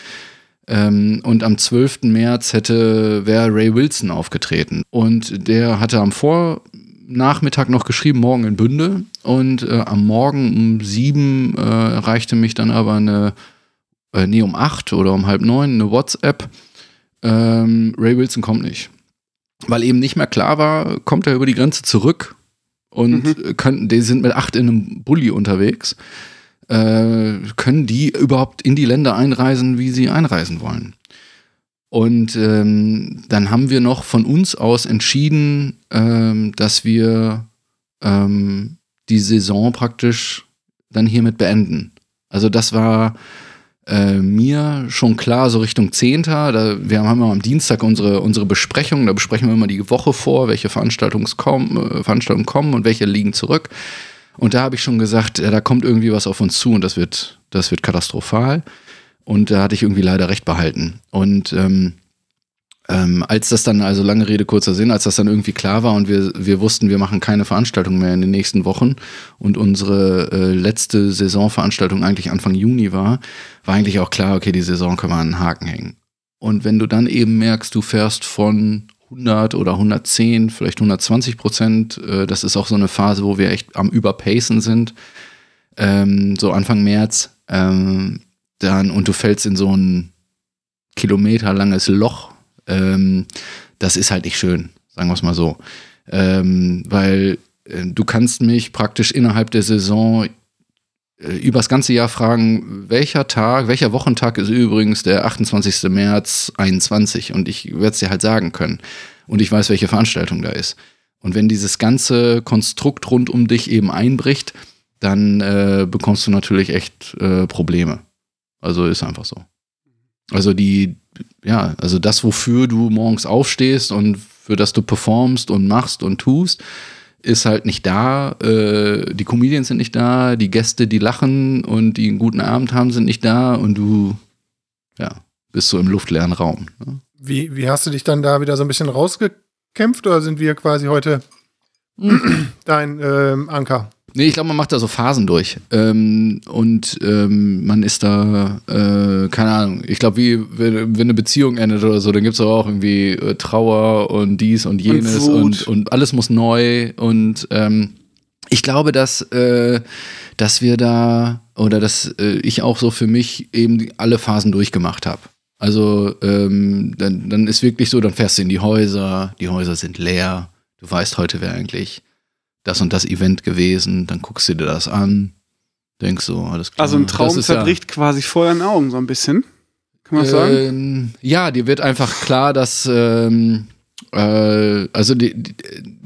Ähm, und am 12. März hätte wäre Ray Wilson aufgetreten. Und der hatte am Vornachmittag noch geschrieben, morgen in Bünde. Und äh, am Morgen um sieben äh, erreichte mich dann aber eine, äh, nee, um acht oder um halb neun eine WhatsApp ähm, Ray Wilson kommt nicht. Weil eben nicht mehr klar war, kommt er über die Grenze zurück und Mhm. können, die sind mit acht in einem Bulli unterwegs. Äh, können die überhaupt in die Länder einreisen, wie sie einreisen wollen? Und ähm, dann haben wir noch von uns aus entschieden, ähm, dass wir ähm, die Saison praktisch dann hiermit beenden. Also das war äh, mir schon klar, so Richtung 10. Da, wir haben immer am Dienstag unsere, unsere Besprechung, da besprechen wir immer die Woche vor, welche Veranstaltungen kommen, äh, Veranstaltungen kommen und welche liegen zurück. Und da habe ich schon gesagt, ja, da kommt irgendwie was auf uns zu und das wird, das wird katastrophal. Und da hatte ich irgendwie leider recht behalten. Und ähm, ähm, als das dann, also lange Rede, kurzer Sinn, als das dann irgendwie klar war und wir, wir wussten, wir machen keine Veranstaltung mehr in den nächsten Wochen und unsere äh, letzte Saisonveranstaltung eigentlich Anfang Juni war, war eigentlich auch klar, okay, die Saison können wir an den Haken hängen. Und wenn du dann eben merkst, du fährst von 100 oder 110, vielleicht 120 Prozent, äh, das ist auch so eine Phase, wo wir echt am Überpacen sind, ähm, so Anfang März, ähm, dann, und du fällst in so ein kilometerlanges Loch, ähm, das ist halt nicht schön, sagen wir es mal so. Ähm, weil äh, du kannst mich praktisch innerhalb der Saison äh, übers ganze Jahr fragen, welcher Tag, welcher Wochentag ist übrigens der 28. März 21 und ich werde es dir halt sagen können. Und ich weiß, welche Veranstaltung da ist. Und wenn dieses ganze Konstrukt rund um dich eben einbricht, dann äh, bekommst du natürlich echt äh, Probleme. Also ist einfach so. Also die, ja, also das, wofür du morgens aufstehst und für das du performst und machst und tust, ist halt nicht da, äh, die Comedians sind nicht da, die Gäste, die lachen und die einen guten Abend haben, sind nicht da und du, ja, bist so im luftleeren Raum. Ne? Wie, wie hast du dich dann da wieder so ein bisschen rausgekämpft oder sind wir quasi heute [clears throat] dein ähm, Anker? Nee, ich glaube, man macht da so Phasen durch. Ähm, und ähm, man ist da, äh, keine Ahnung, ich glaube, wie wenn, wenn eine Beziehung endet oder so, dann gibt es auch irgendwie äh, Trauer und dies und jenes Wut. und, und, alles muss neu. Und ähm, ich glaube, dass, äh, dass wir da oder dass äh, ich auch so für mich eben alle Phasen durchgemacht habe. Also ähm, dann, dann ist wirklich so, dann fährst du in die Häuser, die Häuser sind leer, du weißt, heute wäre eigentlich das und das Event gewesen, dann guckst du dir das an, denkst so, alles klar. Also ein Traum ist ja- zerbricht quasi vor deinen Augen so ein bisschen. Kann man sagen? ähm, ja, dir wird einfach klar, dass ähm, äh, also die, die,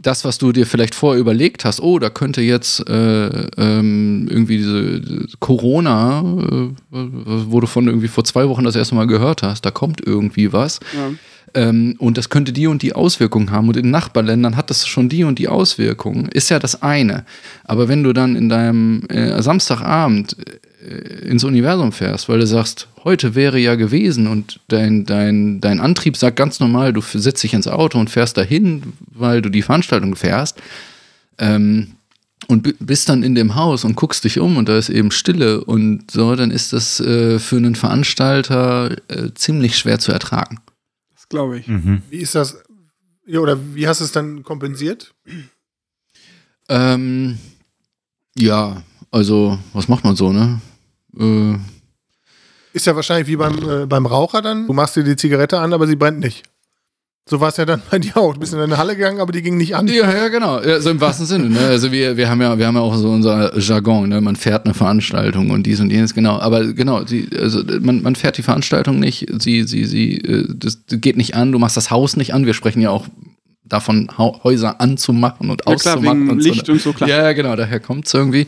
das, was du dir vielleicht vorher überlegt hast, oh, da könnte jetzt äh, ähm, irgendwie diese diese Corona, äh, wo du von irgendwie vor zwei Wochen das erste Mal gehört hast, da kommt irgendwie was. Ja. Ähm, und das könnte die und die Auswirkungen haben. Und in Nachbarländern hat das schon die und die Auswirkungen. Ist ja das eine. Aber wenn du dann in deinem äh, Samstagabend äh, ins Universum fährst, weil du sagst, heute wäre ja gewesen und dein, dein, dein Antrieb sagt ganz normal, du setzt dich ins Auto und fährst dahin, weil du die Veranstaltung fährst. Ähm, und bi- bist dann in dem Haus und guckst dich um und da ist eben Stille und so, dann ist das äh, für einen Veranstalter äh, ziemlich schwer zu ertragen. Das glaube ich. Mhm. Wie ist das? Ja, oder wie hast du es dann kompensiert? Ähm, ja, also, was macht man so, ne? Äh, Ist ja wahrscheinlich wie beim, äh, beim Raucher dann. Du machst dir die Zigarette an, aber sie brennt nicht. So war es ja dann bei dir auch. Du bist in eine Halle gegangen, aber die ging nicht an. ja, ja, genau. Ja, so im wahrsten Sinne. Ne? Also wir, wir haben ja, wir haben ja auch so unser Jargon, ne? Man fährt eine Veranstaltung und dies und jenes, genau. Aber genau, sie, also man, man fährt die Veranstaltung nicht, sie, sie, sie, äh, das geht nicht an, du machst das Haus nicht an. Wir sprechen ja auch davon, Häuser anzumachen und Ja, klar, auszumachen. wegen und so. Licht und so, klar. Ja, ja, genau, daher kommt es irgendwie.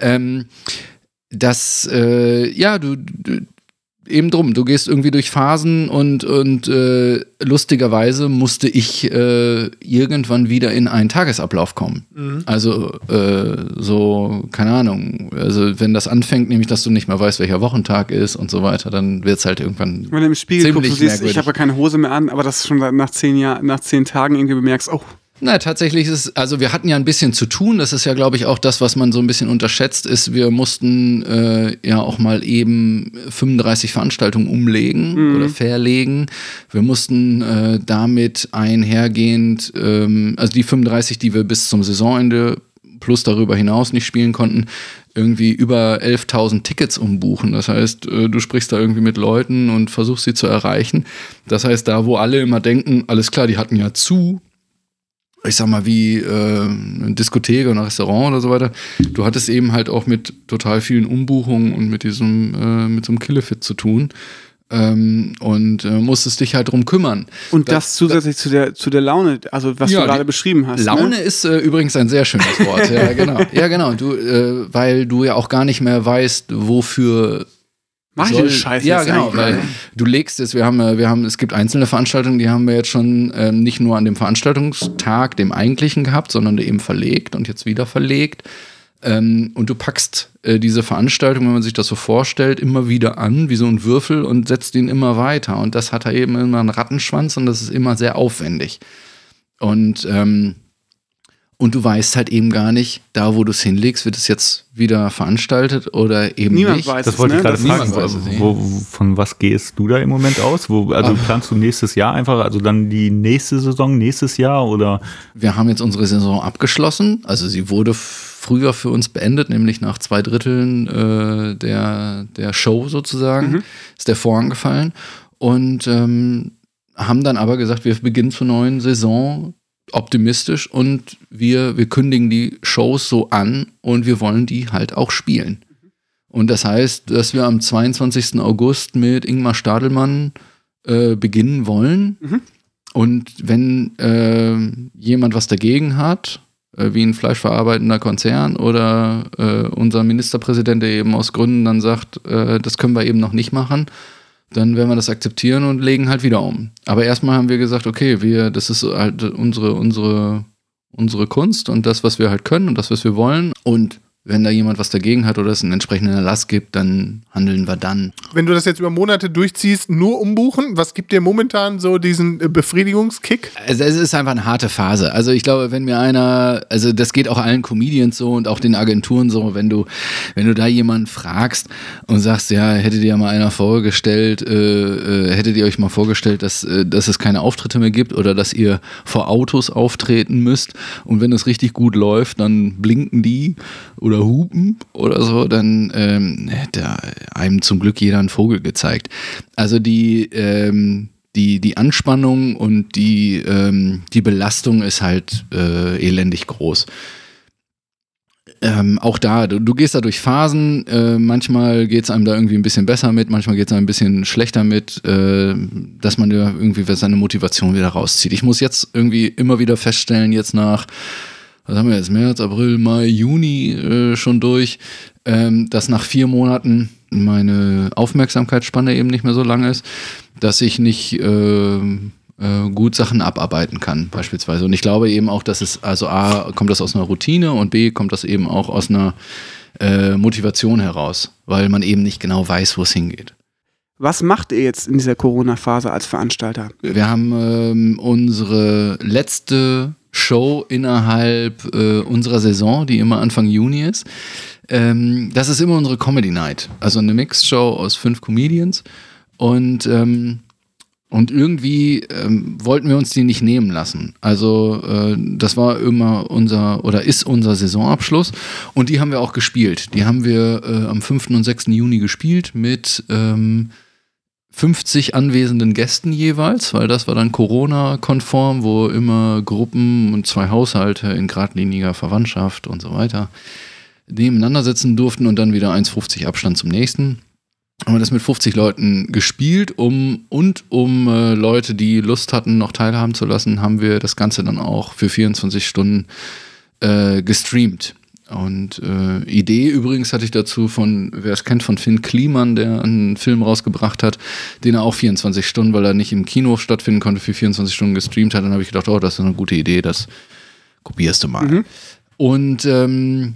Ähm, das, äh, ja, du, du, eben drum, du gehst irgendwie durch Phasen und, und äh, lustigerweise musste ich äh, irgendwann wieder in einen Tagesablauf kommen. Mhm. Also äh, so, keine Ahnung, also wenn das anfängt, nämlich dass du nicht mehr weißt, welcher Wochentag ist und so weiter, dann wird es halt irgendwann Wenn du im Spiegel guckst, du siehst, ich habe ja keine Hose mehr an, aber das schon nach zehn Jahren, nach zehn Tagen irgendwie bemerkst, oh, Na, tatsächlich ist es, also wir hatten ja ein bisschen zu tun. Das ist ja, glaube ich, auch das, was man so ein bisschen unterschätzt, ist, wir mussten äh, ja auch mal eben 35 Veranstaltungen umlegen oder verlegen. Wir mussten äh, damit einhergehend, ähm, also die 35, die wir bis zum Saisonende plus darüber hinaus nicht spielen konnten, irgendwie über 11.000 Tickets umbuchen. Das heißt, äh, du sprichst da irgendwie mit Leuten und versuchst sie zu erreichen. Das heißt, da, wo alle immer denken, alles klar, die hatten ja zu, ich sag mal, wie äh, eine Diskothek oder ein Restaurant oder so weiter. Du hattest eben halt auch mit total vielen Umbuchungen und mit diesem, äh, mit so einem Killefit zu tun. Ähm, und äh, musstest dich halt drum kümmern. Und Da- das zusätzlich zu der, zu der Laune, also was Ja, du gerade beschrieben hast. Laune Ne? ist äh, übrigens ein sehr schönes Wort. ja, [laughs] genau. Ja, genau. Du, äh, weil du ja auch gar nicht mehr weißt, wofür Mach ich soll- den Scheiß Ja, genau, weil du legst es, wir haben, äh, wir haben, es gibt einzelne Veranstaltungen, die haben wir jetzt schon ähm, nicht nur an dem Veranstaltungstag, dem eigentlichen gehabt, sondern eben verlegt und jetzt wieder verlegt. Ähm, und du packst äh, diese Veranstaltung, wenn man sich das so vorstellt, immer wieder an, wie so ein Würfel und setzt ihn immer weiter. Und das hat er eben immer einen Rattenschwanz und das ist immer sehr aufwendig. Und, ähm, und du weißt halt eben gar nicht, da wo du es hinlegst, wird es jetzt wieder veranstaltet oder eben Niemand nicht. weiß Das es, wollte ne? ich gerade fragen. weiß es nicht. Wo, wo, von was gehst du da im Moment aus? Wo, also planst du nächstes Jahr einfach, also dann die nächste Saison, nächstes Jahr oder? Wir haben jetzt unsere Saison abgeschlossen. Also sie wurde früher für uns beendet, nämlich nach zwei Dritteln äh, der, der Show sozusagen. Ist der Vorhang gefallen. Und ähm, haben dann aber gesagt, wir beginnen zur neuen Saison optimistisch und wir, wir kündigen die Shows so an und wir wollen die halt auch spielen. Und das heißt, dass wir am 22. August mit Ingmar Stadelmann äh, beginnen wollen. Und wenn äh, jemand was dagegen hat, äh, wie ein fleischverarbeitender Konzern oder äh, unser Ministerpräsident, der eben aus Gründen dann sagt, äh, das können wir eben noch nicht machen, dann werden wir das akzeptieren und legen halt wieder um. Aber erstmal haben wir gesagt, okay, wir, das ist halt unsere, unsere, unsere Kunst und das, was wir halt können und das, was wir wollen. Und wenn da jemand was dagegen hat oder es einen entsprechenden Erlass gibt, dann handeln wir dann. Wenn du das jetzt über Monate durchziehst, nur umbuchen, was gibt dir momentan so diesen äh, Befriedigungskick? Also es ist einfach eine harte Phase. Also ich glaube, wenn mir einer, also das geht auch allen Comedians so und auch den Agenturen so, wenn du, wenn du da jemanden fragst und sagst, ja, hättet ihr mal einer vorgestellt, äh, äh, hättet ihr euch mal vorgestellt, dass, äh, dass es keine Auftritte mehr gibt oder dass ihr vor Autos auftreten müsst und wenn es richtig gut läuft, dann blinken die oder hupen oder so, dann ähm, hätte einem zum Glück jeder einen Vogel gezeigt. Also die, ähm, die, die Anspannung und die, ähm, die Belastung ist halt äh, elendig groß. Ähm, auch da, du, du, gehst da durch Phasen, äh, manchmal geht es einem da irgendwie ein bisschen besser mit, manchmal geht es einem ein bisschen schlechter mit, äh, dass man da irgendwie seine Motivation wieder rauszieht. Ich muss jetzt irgendwie immer wieder feststellen, jetzt nach was haben wir jetzt, März, April, Mai, Juni äh, schon durch, ähm, dass nach vier Monaten meine Aufmerksamkeitsspanne eben nicht mehr so lang ist, dass ich nicht äh, äh, gut Sachen abarbeiten kann, beispielsweise. Und ich glaube eben auch, dass es, also A, kommt das aus einer Routine und B, kommt das eben auch aus einer äh, Motivation heraus, weil man eben nicht genau weiß, wo es hingeht. Was macht ihr jetzt in dieser Corona-Phase als Veranstalter? Wir haben ähm, unsere letzte Show innerhalb äh, unserer Saison, die immer Anfang Juni ist. Ähm, das ist immer unsere Comedy Night, also eine Mixed Show aus fünf Comedians. Und, ähm, und irgendwie ähm, wollten wir uns die nicht nehmen lassen. Also äh, das war immer unser oder ist unser Saisonabschluss. Und die haben wir auch gespielt. Die haben wir äh, am 5. und 6. Juni gespielt mit ähm, 50 anwesenden Gästen jeweils, weil das war dann Corona-konform, wo immer Gruppen und zwei Haushalte in geradliniger Verwandtschaft und so weiter nebeneinander sitzen durften und dann wieder 1,50 Abstand zum nächsten. Haben wir das mit 50 Leuten gespielt, um und um äh, Leute, die Lust hatten, noch teilhaben zu lassen, haben wir das Ganze dann auch für 24 Stunden äh, gestreamt. Und äh, Idee übrigens hatte ich dazu von, wer es kennt, von Finn Kliman, der einen Film rausgebracht hat, den er auch 24 Stunden, weil er nicht im Kino stattfinden konnte, für 24 Stunden gestreamt hat. Dann habe ich gedacht, oh, das ist eine gute Idee, das kopierst du mal. Mhm. Und ähm,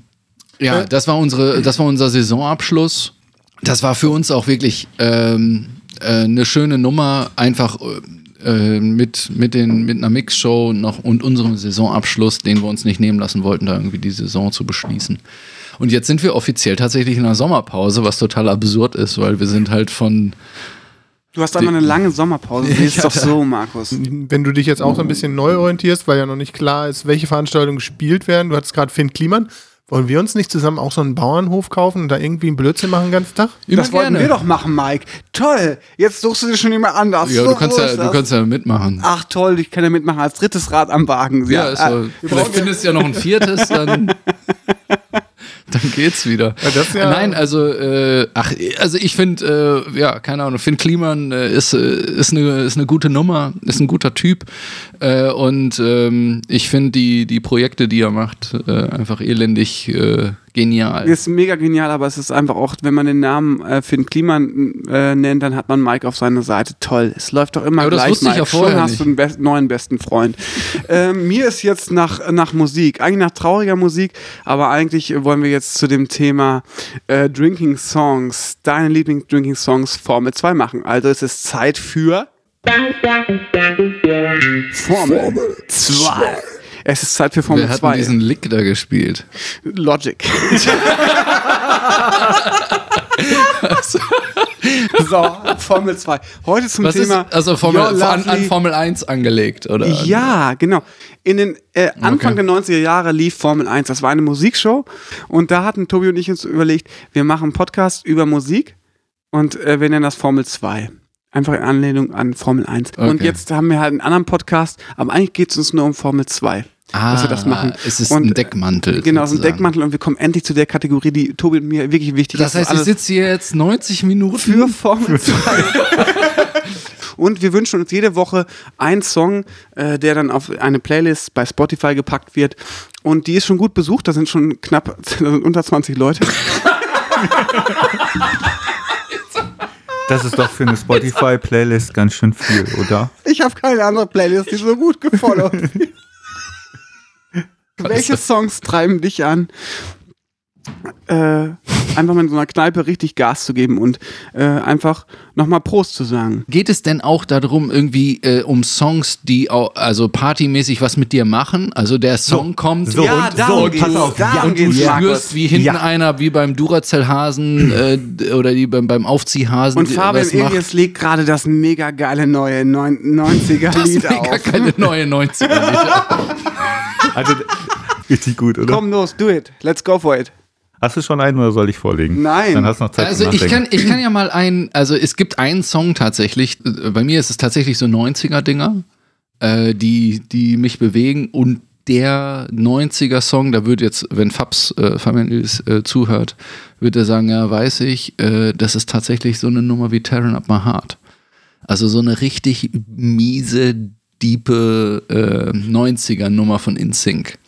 ja, das war unsere, das war unser Saisonabschluss. Das war für uns auch wirklich ähm, äh, eine schöne Nummer, einfach äh, mit, mit, den, mit einer Mixshow noch und unserem Saisonabschluss, den wir uns nicht nehmen lassen wollten, da irgendwie die Saison zu beschließen. Und jetzt sind wir offiziell tatsächlich in einer Sommerpause, was total absurd ist, weil wir sind halt von. Du hast einmal eine lange Sommerpause. [laughs] Das ist doch so, Markus. Wenn du dich jetzt auch so ein bisschen neu orientierst, weil ja noch nicht klar ist, welche Veranstaltungen gespielt werden. Du hattest gerade Finn Kliman. Wollen wir uns nicht zusammen auch so einen Bauernhof kaufen und da irgendwie einen Blödsinn machen den ganzen Tag? Immer das wollten gerne. wir doch machen, Mike. Toll. Jetzt suchst du dir schon jemand anders. Ja, so du, kannst ja du kannst ja mitmachen. Ach toll, ich kann ja mitmachen als drittes Rad am Wagen. Ja, ja ist so. Vielleicht findest du ja noch ein viertes, dann. [laughs] dann geht's wieder. Ja, Nein, also, äh, ach, also ich finde, äh, ja, keine Ahnung, Finn Kliman äh, ist, äh, ist, eine, ist eine gute Nummer, ist ein guter Typ. Äh, und ähm, ich finde die, die Projekte, die er macht, äh, einfach elendig genial. Ist mega genial, aber es ist einfach auch, wenn man den Namen äh, Finn Kliman äh, nennt, dann hat man Mike auf seiner Seite. Toll. Es läuft doch immer aber gleich. Das wusste Mike. ich ja vorher Schon hast nicht. du einen best neuen besten Freund. [laughs] äh, mir ist jetzt nach, nach Musik, eigentlich nach trauriger Musik, aber eigentlich wollen wir jetzt zu dem Thema äh, Drinking Songs, deine Lieblings-Drinking Songs Formel 2 machen. Also es ist Zeit für Formel 2. Es ist Zeit für Formel Wer 2. Wer hat diesen Lick da gespielt? Logic. [laughs] so, Formel 2. Heute zum Was Thema. Ist, also Formel, an, an, Formel 1 angelegt, oder? Ja, genau. In den äh, Anfang okay. der 90er Jahre lief Formel 1. Das war eine Musikshow. Und da hatten Tobi und ich uns überlegt, wir machen einen Podcast über Musik und äh, wir nennen das Formel 2. Einfach in Anlehnung an Formel 1. Okay. Und jetzt haben wir halt einen anderen Podcast, aber eigentlich geht es uns nur um Formel 2. Ah, dass wir das machen. Es ist und, ein Deckmantel. Genau, es ist ein Deckmantel und wir kommen endlich zu der Kategorie, die Tobi und mir wirklich wichtig ist. Das heißt, ich sitze hier jetzt 90 Minuten für [laughs] Formel 2. [laughs] und wir wünschen uns jede Woche einen Song, äh, der dann auf eine Playlist bei Spotify gepackt wird. Und die ist schon gut besucht, da sind schon knapp [laughs] sind unter 20 Leute. Das ist doch für eine Spotify-Playlist ganz schön viel, oder? Ich habe keine andere Playlist, die so gut gefollowt Welche Songs treiben dich an, äh, einfach mal in so einer Kneipe richtig Gas zu geben und äh, einfach nochmal Prost zu sagen? Geht es denn auch darum, irgendwie äh, um Songs, die auch, also partymäßig was mit dir machen? Also der Song kommt so, Ja, und, so, und pass auf, ja, und du Markus. spürst, wie hinten Ja. einer, wie beim Duracell-Hasen äh, oder die beim, beim Aufziehhasen Und Fabian. Elias legt gerade das mega geile neue 90er-Lied mega auf. keine neue 90er. [laughs] Also, richtig gut, oder? Komm los, do it. Let's go for it. Hast du schon einen oder soll ich vorlegen? Nein. Dann hast du noch Zeit Also ich kann, ich kann ja mal ein, also es gibt einen Song tatsächlich, äh, bei mir ist es tatsächlich so 90er-Dinger, äh, die, die mich bewegen und der 90er-Song, da wird jetzt, wenn Fabs äh, Families äh, zuhört, wird er sagen, ja, weiß ich, äh, das ist tatsächlich so eine Nummer wie Tearing Up My Heart. Also so eine richtig miese, diepe äh, 90er-Nummer von InSync.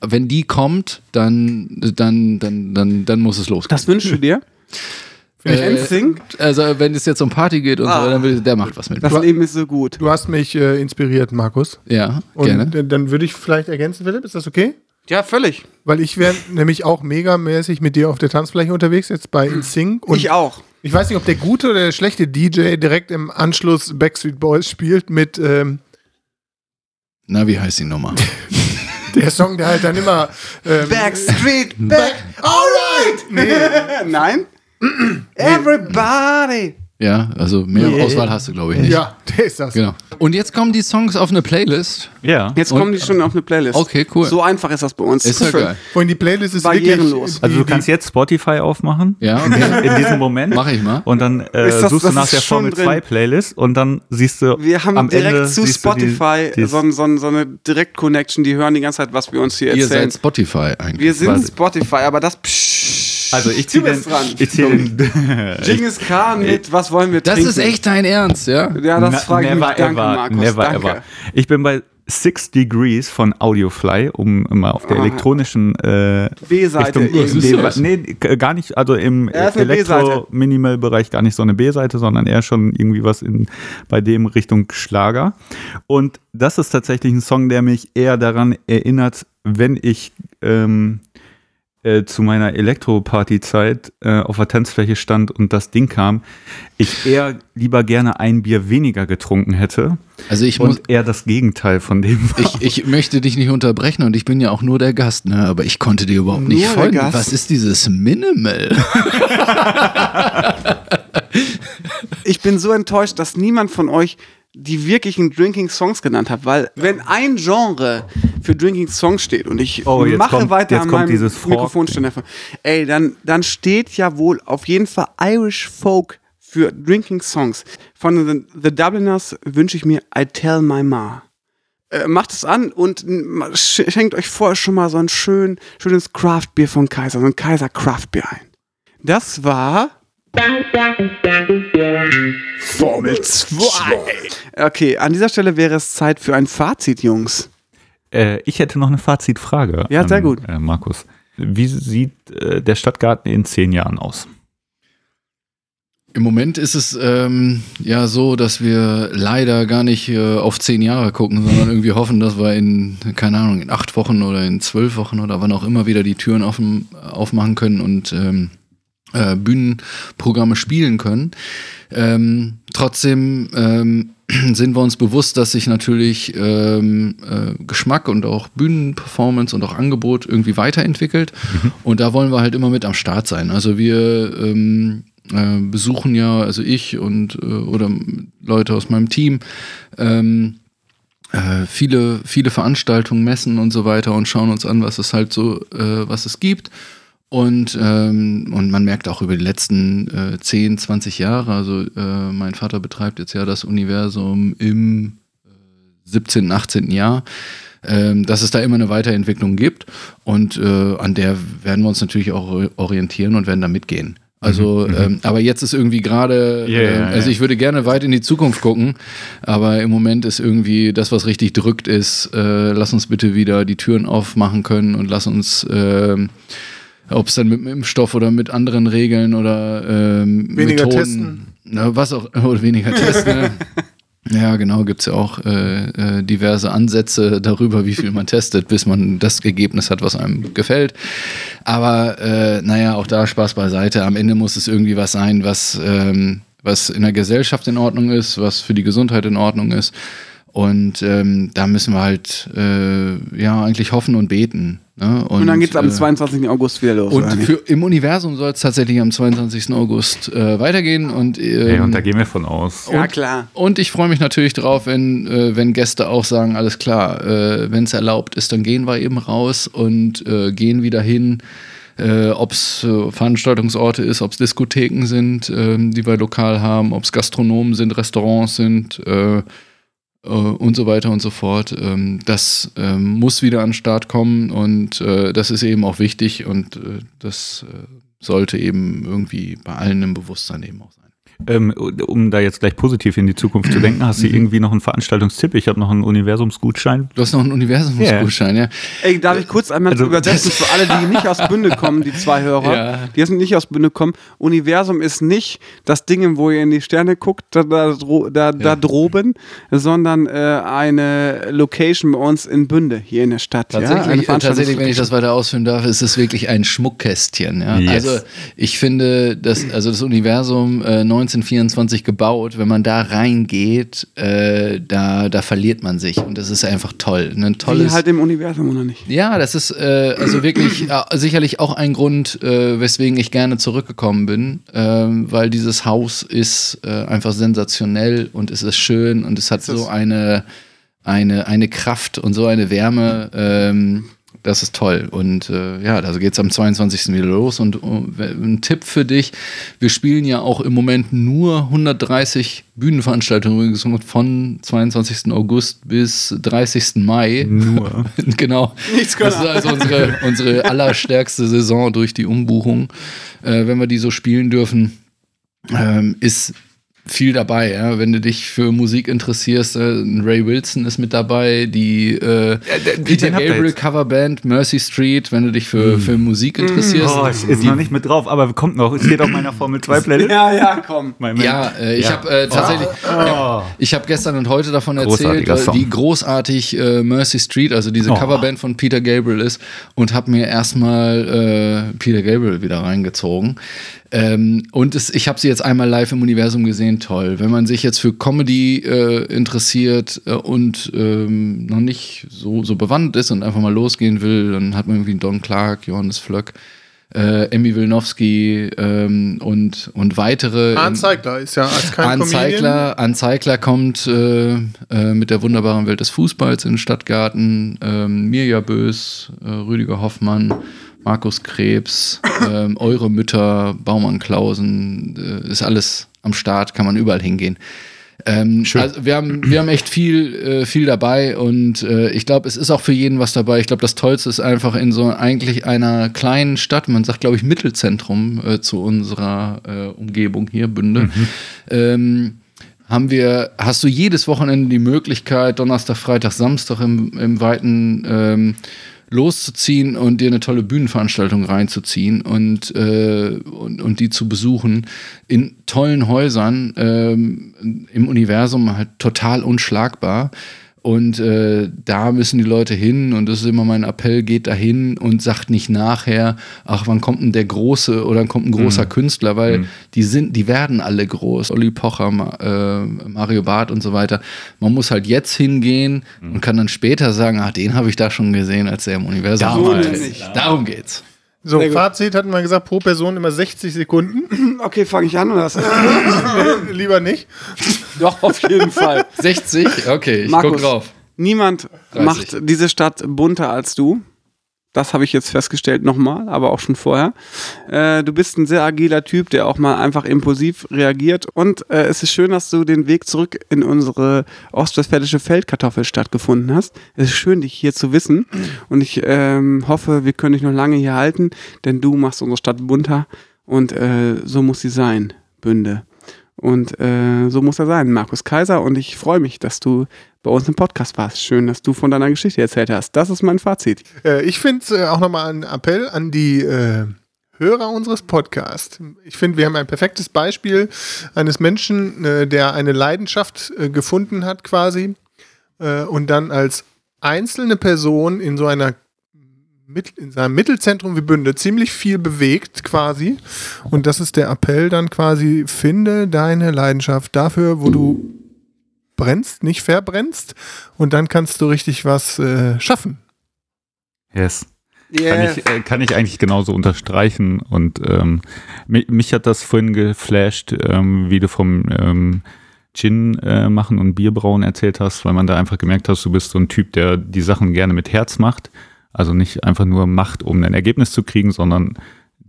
Wenn die kommt, dann, dann, dann, dann, dann muss es losgehen. Das wünschst du dir? [laughs] Äh, NSYNC? Also wenn es jetzt um Party geht und Ah. so, dann will der macht was mit. Das Leben ist so gut. Du hast mich äh, inspiriert, Markus. Ja, Und gerne. dann würde ich vielleicht ergänzen, Philipp, ist das okay? Ja, völlig. Weil ich wäre [laughs] nämlich auch megamäßig mit dir auf der Tanzfläche unterwegs, jetzt bei InSync. Und ich auch. Ich weiß nicht, ob der gute oder der schlechte DJ direkt im Anschluss Backstreet Boys spielt mit ähm, Na, wie heißt die Nummer? [laughs] der Song, der halt dann immer. Ähm, Backstreet Back. Alright! Nee, [laughs] Nein? Everybody. Ja, also mehr Yeah. Auswahl hast du, glaube ich, nicht. ja, [laughs] der ist das. Genau. Und jetzt kommen die Songs auf eine Playlist. Ja. Jetzt Und- kommen die schon auf eine Playlist. Okay, cool. So einfach ist das bei uns. Ist ja geil. Vorhin die Playlist ist Barrierenlos. Also du kannst jetzt Spotify aufmachen. Ja, okay. In diesem Moment. Mach ich mal. Und dann äh, das- suchst du nach der Formel drin. 2 Playlist und dann siehst du Wir haben am direkt Ende zu die- Spotify die- so, so, so eine Direkt-Connection, die hören die ganze Zeit, was wir uns hier Ihr erzählen. seid Spotify eigentlich. wir sind quasi. Spotify, aber das psch, Also ich ziehe den, dran. ich zieh den [laughs] Genghis Khan mit Was wollen wir das trinken? ist echt dein Ernst, ja? Ja, das Na- frage ich mich. never Danke, ever, Markus. never danke. ever. Ich bin bei Six Degrees von Audiofly, um immer auf der Ah. elektronischen äh, B-Seite Richtung- irgendwie. ist das? nee, gar nicht, also im Er. Elektro-Minimal-Bereich gar nicht so eine B-Seite, sondern eher schon irgendwie was in, bei dem Richtung Schlager. Und das ist tatsächlich ein Song, der mich eher daran erinnert, wenn ich ähm, äh, zu meiner Elektro-Party-Zeit äh, auf der Tanzfläche stand und das Ding kam, ich eher lieber gerne ein Bier weniger getrunken hätte Also ich muss, und eher das Gegenteil von dem war. ich, ich möchte dich nicht unterbrechen und ich bin ja auch nur der Gast, ne? Aber ich konnte dir überhaupt Nur nicht der folgen. Gast? Was ist dieses Minimal? [laughs] Ich bin so enttäuscht, dass niemand von euch die wirklichen Drinking Songs genannt hat, weil wenn ein Genre für Drinking Songs steht und ich Oh, jetzt mache kommt- weiter jetzt an meinem. Mikrofonständer, ey, dann, dann steht ja wohl auf jeden Fall Irish Folk für Drinking Songs. Von The, The Dubliners wünsche ich mir I Tell My Ma. Äh, macht es an und sch- schenkt euch vorher schon mal so ein schön, schönes Craftbier von Kaiser, so ein Kaiser Craftbier ein. Das war Formel 2. Okay, an dieser Stelle wäre es Zeit für ein Fazit, Jungs. Äh, ich hätte noch eine Fazitfrage. Ja, sehr gut. Äh, Markus. Wie sieht äh, der Stadtgarten in zehn Jahren aus? Im Moment ist es ähm, ja so, dass wir leider gar nicht äh, auf zehn Jahre gucken, sondern [laughs] irgendwie hoffen, dass wir in, keine Ahnung, in acht Wochen oder in zwölf Wochen oder wann auch immer wieder die Türen offen, aufmachen können und ähm, äh, Bühnenprogramme spielen können. Ähm, trotzdem ähm, [clears throat] sind wir uns bewusst, dass sich natürlich ähm, äh, Geschmack und auch Bühnenperformance und auch Angebot irgendwie weiterentwickelt. Und da wollen wir halt immer mit am Start sein. Also wir ähm, äh, besuchen ja, also ich und äh, oder Leute aus meinem Team, ähm, äh, viele, viele Veranstaltungen, Messen und so weiter und schauen uns an, was es halt so, äh, was es gibt. Und, ähm, und man merkt auch über die letzten äh, 10, 20 Jahre, also äh, mein Vater betreibt jetzt ja das Universum im äh, 17., 18. Jahr, ähm, dass es da immer eine Weiterentwicklung gibt. Und äh, an der werden wir uns natürlich auch orientieren und werden da mitgehen. Also, ähm, aber jetzt ist irgendwie gerade, ja, äh, also ich würde gerne weit in die Zukunft gucken, aber im Moment ist irgendwie das, was richtig drückt, ist, äh, lass uns bitte wieder die Türen aufmachen können und lass uns, ähm, ob es dann mit dem Impfstoff oder mit anderen Regeln oder ähm, Weniger Methoden, testen. Na, was auch, [laughs] oder weniger testen, ne? [laughs] Ja, genau, gibt es ja auch äh, äh, diverse Ansätze darüber, wie viel man testet, bis man das Ergebnis hat, was einem gefällt. Aber äh, naja, auch da Spaß beiseite. Am Ende muss es irgendwie was sein, was, ähm, was in der Gesellschaft in Ordnung ist, was für die Gesundheit in Ordnung ist. Und ähm, da müssen wir halt äh, ja eigentlich hoffen und beten. Ne? Und, dann geht es am äh, 22. August wieder los. Und für, im Universum soll es tatsächlich am 22. August äh, weitergehen. Und, ähm, Hey, und da gehen wir von aus. ja, klar. und ich freue mich natürlich drauf, wenn, äh, wenn Gäste auch sagen, alles klar, äh, wenn es erlaubt ist, dann gehen wir eben raus und äh, gehen wieder hin. Äh, ob es äh, Veranstaltungsorte ist, ob es Diskotheken sind, ähm, die wir lokal haben, ob es Gastronomen sind, Restaurants sind äh, äh, und so weiter und so fort. Ähm, das ähm, muss wieder an den Start kommen und äh, das ist eben auch wichtig und äh, das äh, sollte eben irgendwie bei allen im Bewusstsein eben auch sein. Ähm, um da jetzt gleich positiv in die Zukunft zu denken, hast du irgendwie noch einen Veranstaltungstipp? Ich habe noch einen Universumsgutschein. Du hast noch einen Universumsgutschein, ja. Ey, darf ich kurz einmal Also- übersetzen für alle, die nicht aus Bünde kommen, die zwei Hörer, Ja. die jetzt nicht aus Bünde kommen. Universum ist nicht das Ding, wo ihr in die Sterne guckt, da, da, da, da droben, sondern äh, eine Location bei uns in Bünde, hier in der Stadt. ja? Eine Tatsächlich, äh, tatsächlich, wenn ich das weiter ausführen darf, ist es wirklich ein Schmuckkästchen. Ja? Yes. Also ich finde, das, also das Universum äh, 1924 gebaut, wenn man da reingeht, äh, da, da verliert man sich. Und das ist einfach toll. Ein Wie tolles. halt im Universum, oder nicht? Ja, das ist äh, also wirklich äh, sicherlich auch ein Grund, äh, weswegen ich gerne zurückgekommen bin, ähm, weil dieses Haus ist äh, einfach sensationell und es ist schön und es hat so eine, eine, eine Kraft und so eine Wärme. Ähm, das ist toll. Und äh, ja, da geht es am 22. wieder los. Und äh, ein Tipp für dich: Wir spielen ja auch im Moment nur 130 Bühnenveranstaltungen übrigens von 22. August bis 30. Mai. Nur. [laughs] genau. Nichts Das ist also unsere, unsere allerstärkste Saison durch die Umbuchung. Äh, wenn wir die so spielen dürfen, ähm, ist viel dabei. Ja? Wenn du dich für Musik interessierst, äh, Ray Wilson ist mit dabei, die äh, den- Peter Gabriel. Coverband, Mercy Street, wenn du dich für, für Musik interessierst. Oh, es ist noch nicht mit drauf, aber kommt noch. Es steht auf meiner Formel 2 Playlist. [laughs] Ja, ja, komm. Mein- Ja, äh, ich Ja. habe äh, tatsächlich, Oh. ich habe gestern und heute davon erzählt, äh, wie großartig äh, Mercy Street, also diese Oh. Coverband von Peter Gabriel ist und habe mir erstmal äh, Peter Gabriel wieder reingezogen. Ähm, und es, ich habe sie jetzt einmal live im Universum gesehen, toll. Wenn man sich jetzt für Comedy äh, interessiert äh, und ähm, noch nicht so, so bewandert ist und einfach mal losgehen will, dann hat man irgendwie Don Clark, Johannes Flöck, äh, Emmy Wilnowski ähm, und, und weitere. Arndt Zeigler ist ja als kein Arndt Comedian. Zeigler, Arndt Zeigler kommt äh, äh, mit der wunderbaren Welt des Fußballs in den Stadtgarten. Ähm, Mirja Bös, äh, Rüdiger Hoffmann, Markus Krebs, ähm, Eure Mütter, Baumann Klausen, äh, ist alles am Start, kann man überall hingehen. Ähm, also wir haben, wir haben echt viel, äh, viel dabei und äh, ich glaube, es ist auch für jeden was dabei. Ich glaube, das Tollste ist einfach in so eigentlich einer kleinen Stadt, man sagt, glaube ich, Mittelzentrum äh, zu unserer äh, Umgebung hier, Bünde. Ähm, haben wir, hast du jedes Wochenende die Möglichkeit, Donnerstag, Freitag, Samstag im, im weiten ähm, loszuziehen und dir eine tolle Bühnenveranstaltung reinzuziehen und, äh, und, und die zu besuchen in tollen Häusern ähm, im Universum halt total unschlagbar. Und äh, da müssen die Leute hin und das ist immer mein Appell, geht da hin und sagt nicht nachher, ach, wann kommt denn der große oder wann kommt ein großer Künstler, weil die sind, die werden alle groß. Olli Pocher, Ma, äh, Mario Barth und so weiter. Man muss halt jetzt hingehen und kann dann später sagen, ach, den habe ich da schon gesehen, als er im Universum war. Darum geht's. So. Fazit hatten wir gesagt, pro Person immer 60 Sekunden. [clears throat] Okay, fange ich an oder was? [laughs] Lieber nicht. Doch, auf jeden Fall. [laughs] 60? Okay, ich Markus, guck drauf. Niemand 30. macht diese Stadt bunter als du. Das habe ich jetzt festgestellt nochmal, aber auch schon vorher. Äh, du bist ein sehr agiler Typ, der auch mal einfach impulsiv reagiert. Und äh, es ist schön, dass du den Weg zurück in unsere ostwestfälische Feldkartoffelstadt gefunden hast. Es ist schön, dich hier zu wissen. Und ich ähm, hoffe, wir können dich noch lange hier halten, denn du machst unsere Stadt bunter. Und äh, so muss sie sein, Bünde. Und äh, so muss er sein, Markus Kaiser. Und ich freue mich, dass du bei uns im Podcast warst. Schön, dass du von deiner Geschichte erzählt hast. Das ist mein Fazit. Äh, ich finde äh, auch nochmal ein Appell an die äh, Hörer unseres Podcasts. Ich finde, wir haben ein perfektes Beispiel eines Menschen, äh, der eine Leidenschaft äh, gefunden hat quasi und dann als einzelne Person in so einer in seinem Mittelzentrum wie Bünde ziemlich viel bewegt quasi. Und das ist der Appell dann quasi, finde deine Leidenschaft dafür, wo du brennst, nicht verbrennst. Und dann kannst du richtig was äh, schaffen. Yes. Yeah. Kann, ich, äh, kann ich eigentlich genauso unterstreichen. Und ähm, mich, mich, hat das vorhin geflasht, ähm, wie du vom ähm, Gin äh, machen und Bierbrauen erzählt hast, weil man da einfach gemerkt hast, du bist so ein Typ, der die Sachen gerne mit Herz macht. Also nicht einfach nur macht, um ein Ergebnis zu kriegen, sondern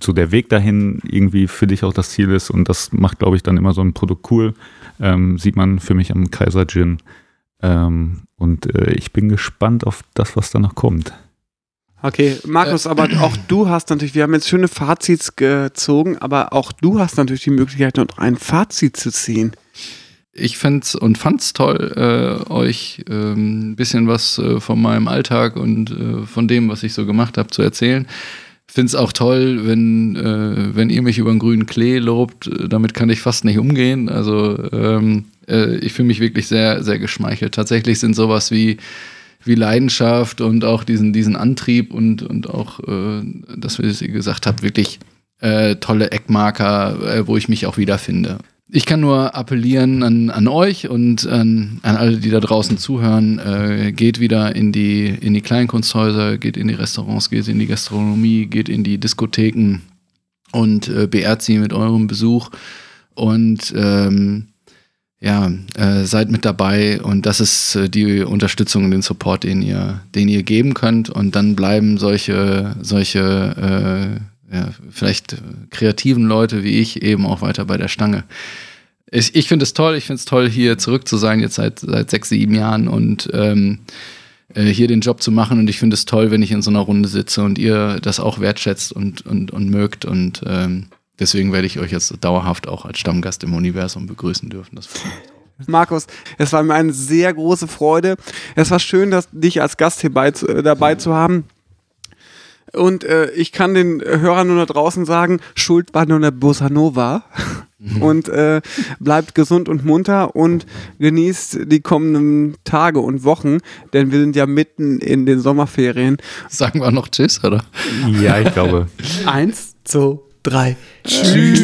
so der Weg dahin irgendwie für dich auch das Ziel ist. Und das macht, glaube ich, dann immer so ein Produkt cool. Ähm, sieht man für mich am Kaiser Gin. Ähm, und äh, ich bin gespannt auf das, was da noch kommt. Okay, Markus, äh, aber auch du hast natürlich, wir haben jetzt schöne Fazits gezogen, aber auch du hast natürlich die Möglichkeit, noch ein Fazit zu ziehen. Ich fände und fand's toll, äh, euch äh, ein bisschen was äh, von meinem Alltag und äh, von dem, was ich so gemacht habe, zu erzählen. Finde es auch toll, wenn, äh, wenn ihr mich über den grünen Klee lobt. Damit kann ich fast nicht umgehen. Also ähm, ich fühle mich wirklich sehr, sehr geschmeichelt. Tatsächlich sind sowas wie wie Leidenschaft und auch diesen, diesen Antrieb und, und auch, äh, dass wir gesagt haben, wirklich äh, tolle Eckmarker, äh, wo ich mich auch wiederfinde. Ich kann nur appellieren an, an euch und an, an alle, die da draußen zuhören. Äh, geht wieder in die, in die Kleinkunsthäuser, geht in die Restaurants, geht in die Gastronomie, geht in die Diskotheken und äh, beehrt sie mit eurem Besuch. Und ähm, ja, äh, seid mit dabei und das ist äh, die Unterstützung und den Support, den ihr, den ihr geben könnt. Und dann bleiben solche, solche äh, ja, vielleicht kreativen Leute wie ich eben auch weiter bei der Stange. Ich, ich finde es toll, ich finde es toll, hier zurück zu sein, jetzt seit, seit sechs, sieben Jahren und ähm, äh, hier den Job zu machen. Und ich finde es toll, wenn ich in so einer Runde sitze und ihr das auch wertschätzt und, und, und mögt. Und ähm, Deswegen werde ich euch jetzt dauerhaft auch als Stammgast im Universum begrüßen dürfen. Das Markus, es war mir eine sehr große Freude. Es war schön, dass dich als Gast hierbei, äh, dabei zu haben. Und äh, ich kann den Hörern nur da draußen sagen, Schuld war nur eine Bossa Nova. Mhm. Und äh, bleibt gesund und munter und genießt die kommenden Tage und Wochen, denn wir sind ja mitten in den Sommerferien. Sagen wir noch Tschüss, oder? Ja, ich glaube. Eins, zwei, drei. Tschüss.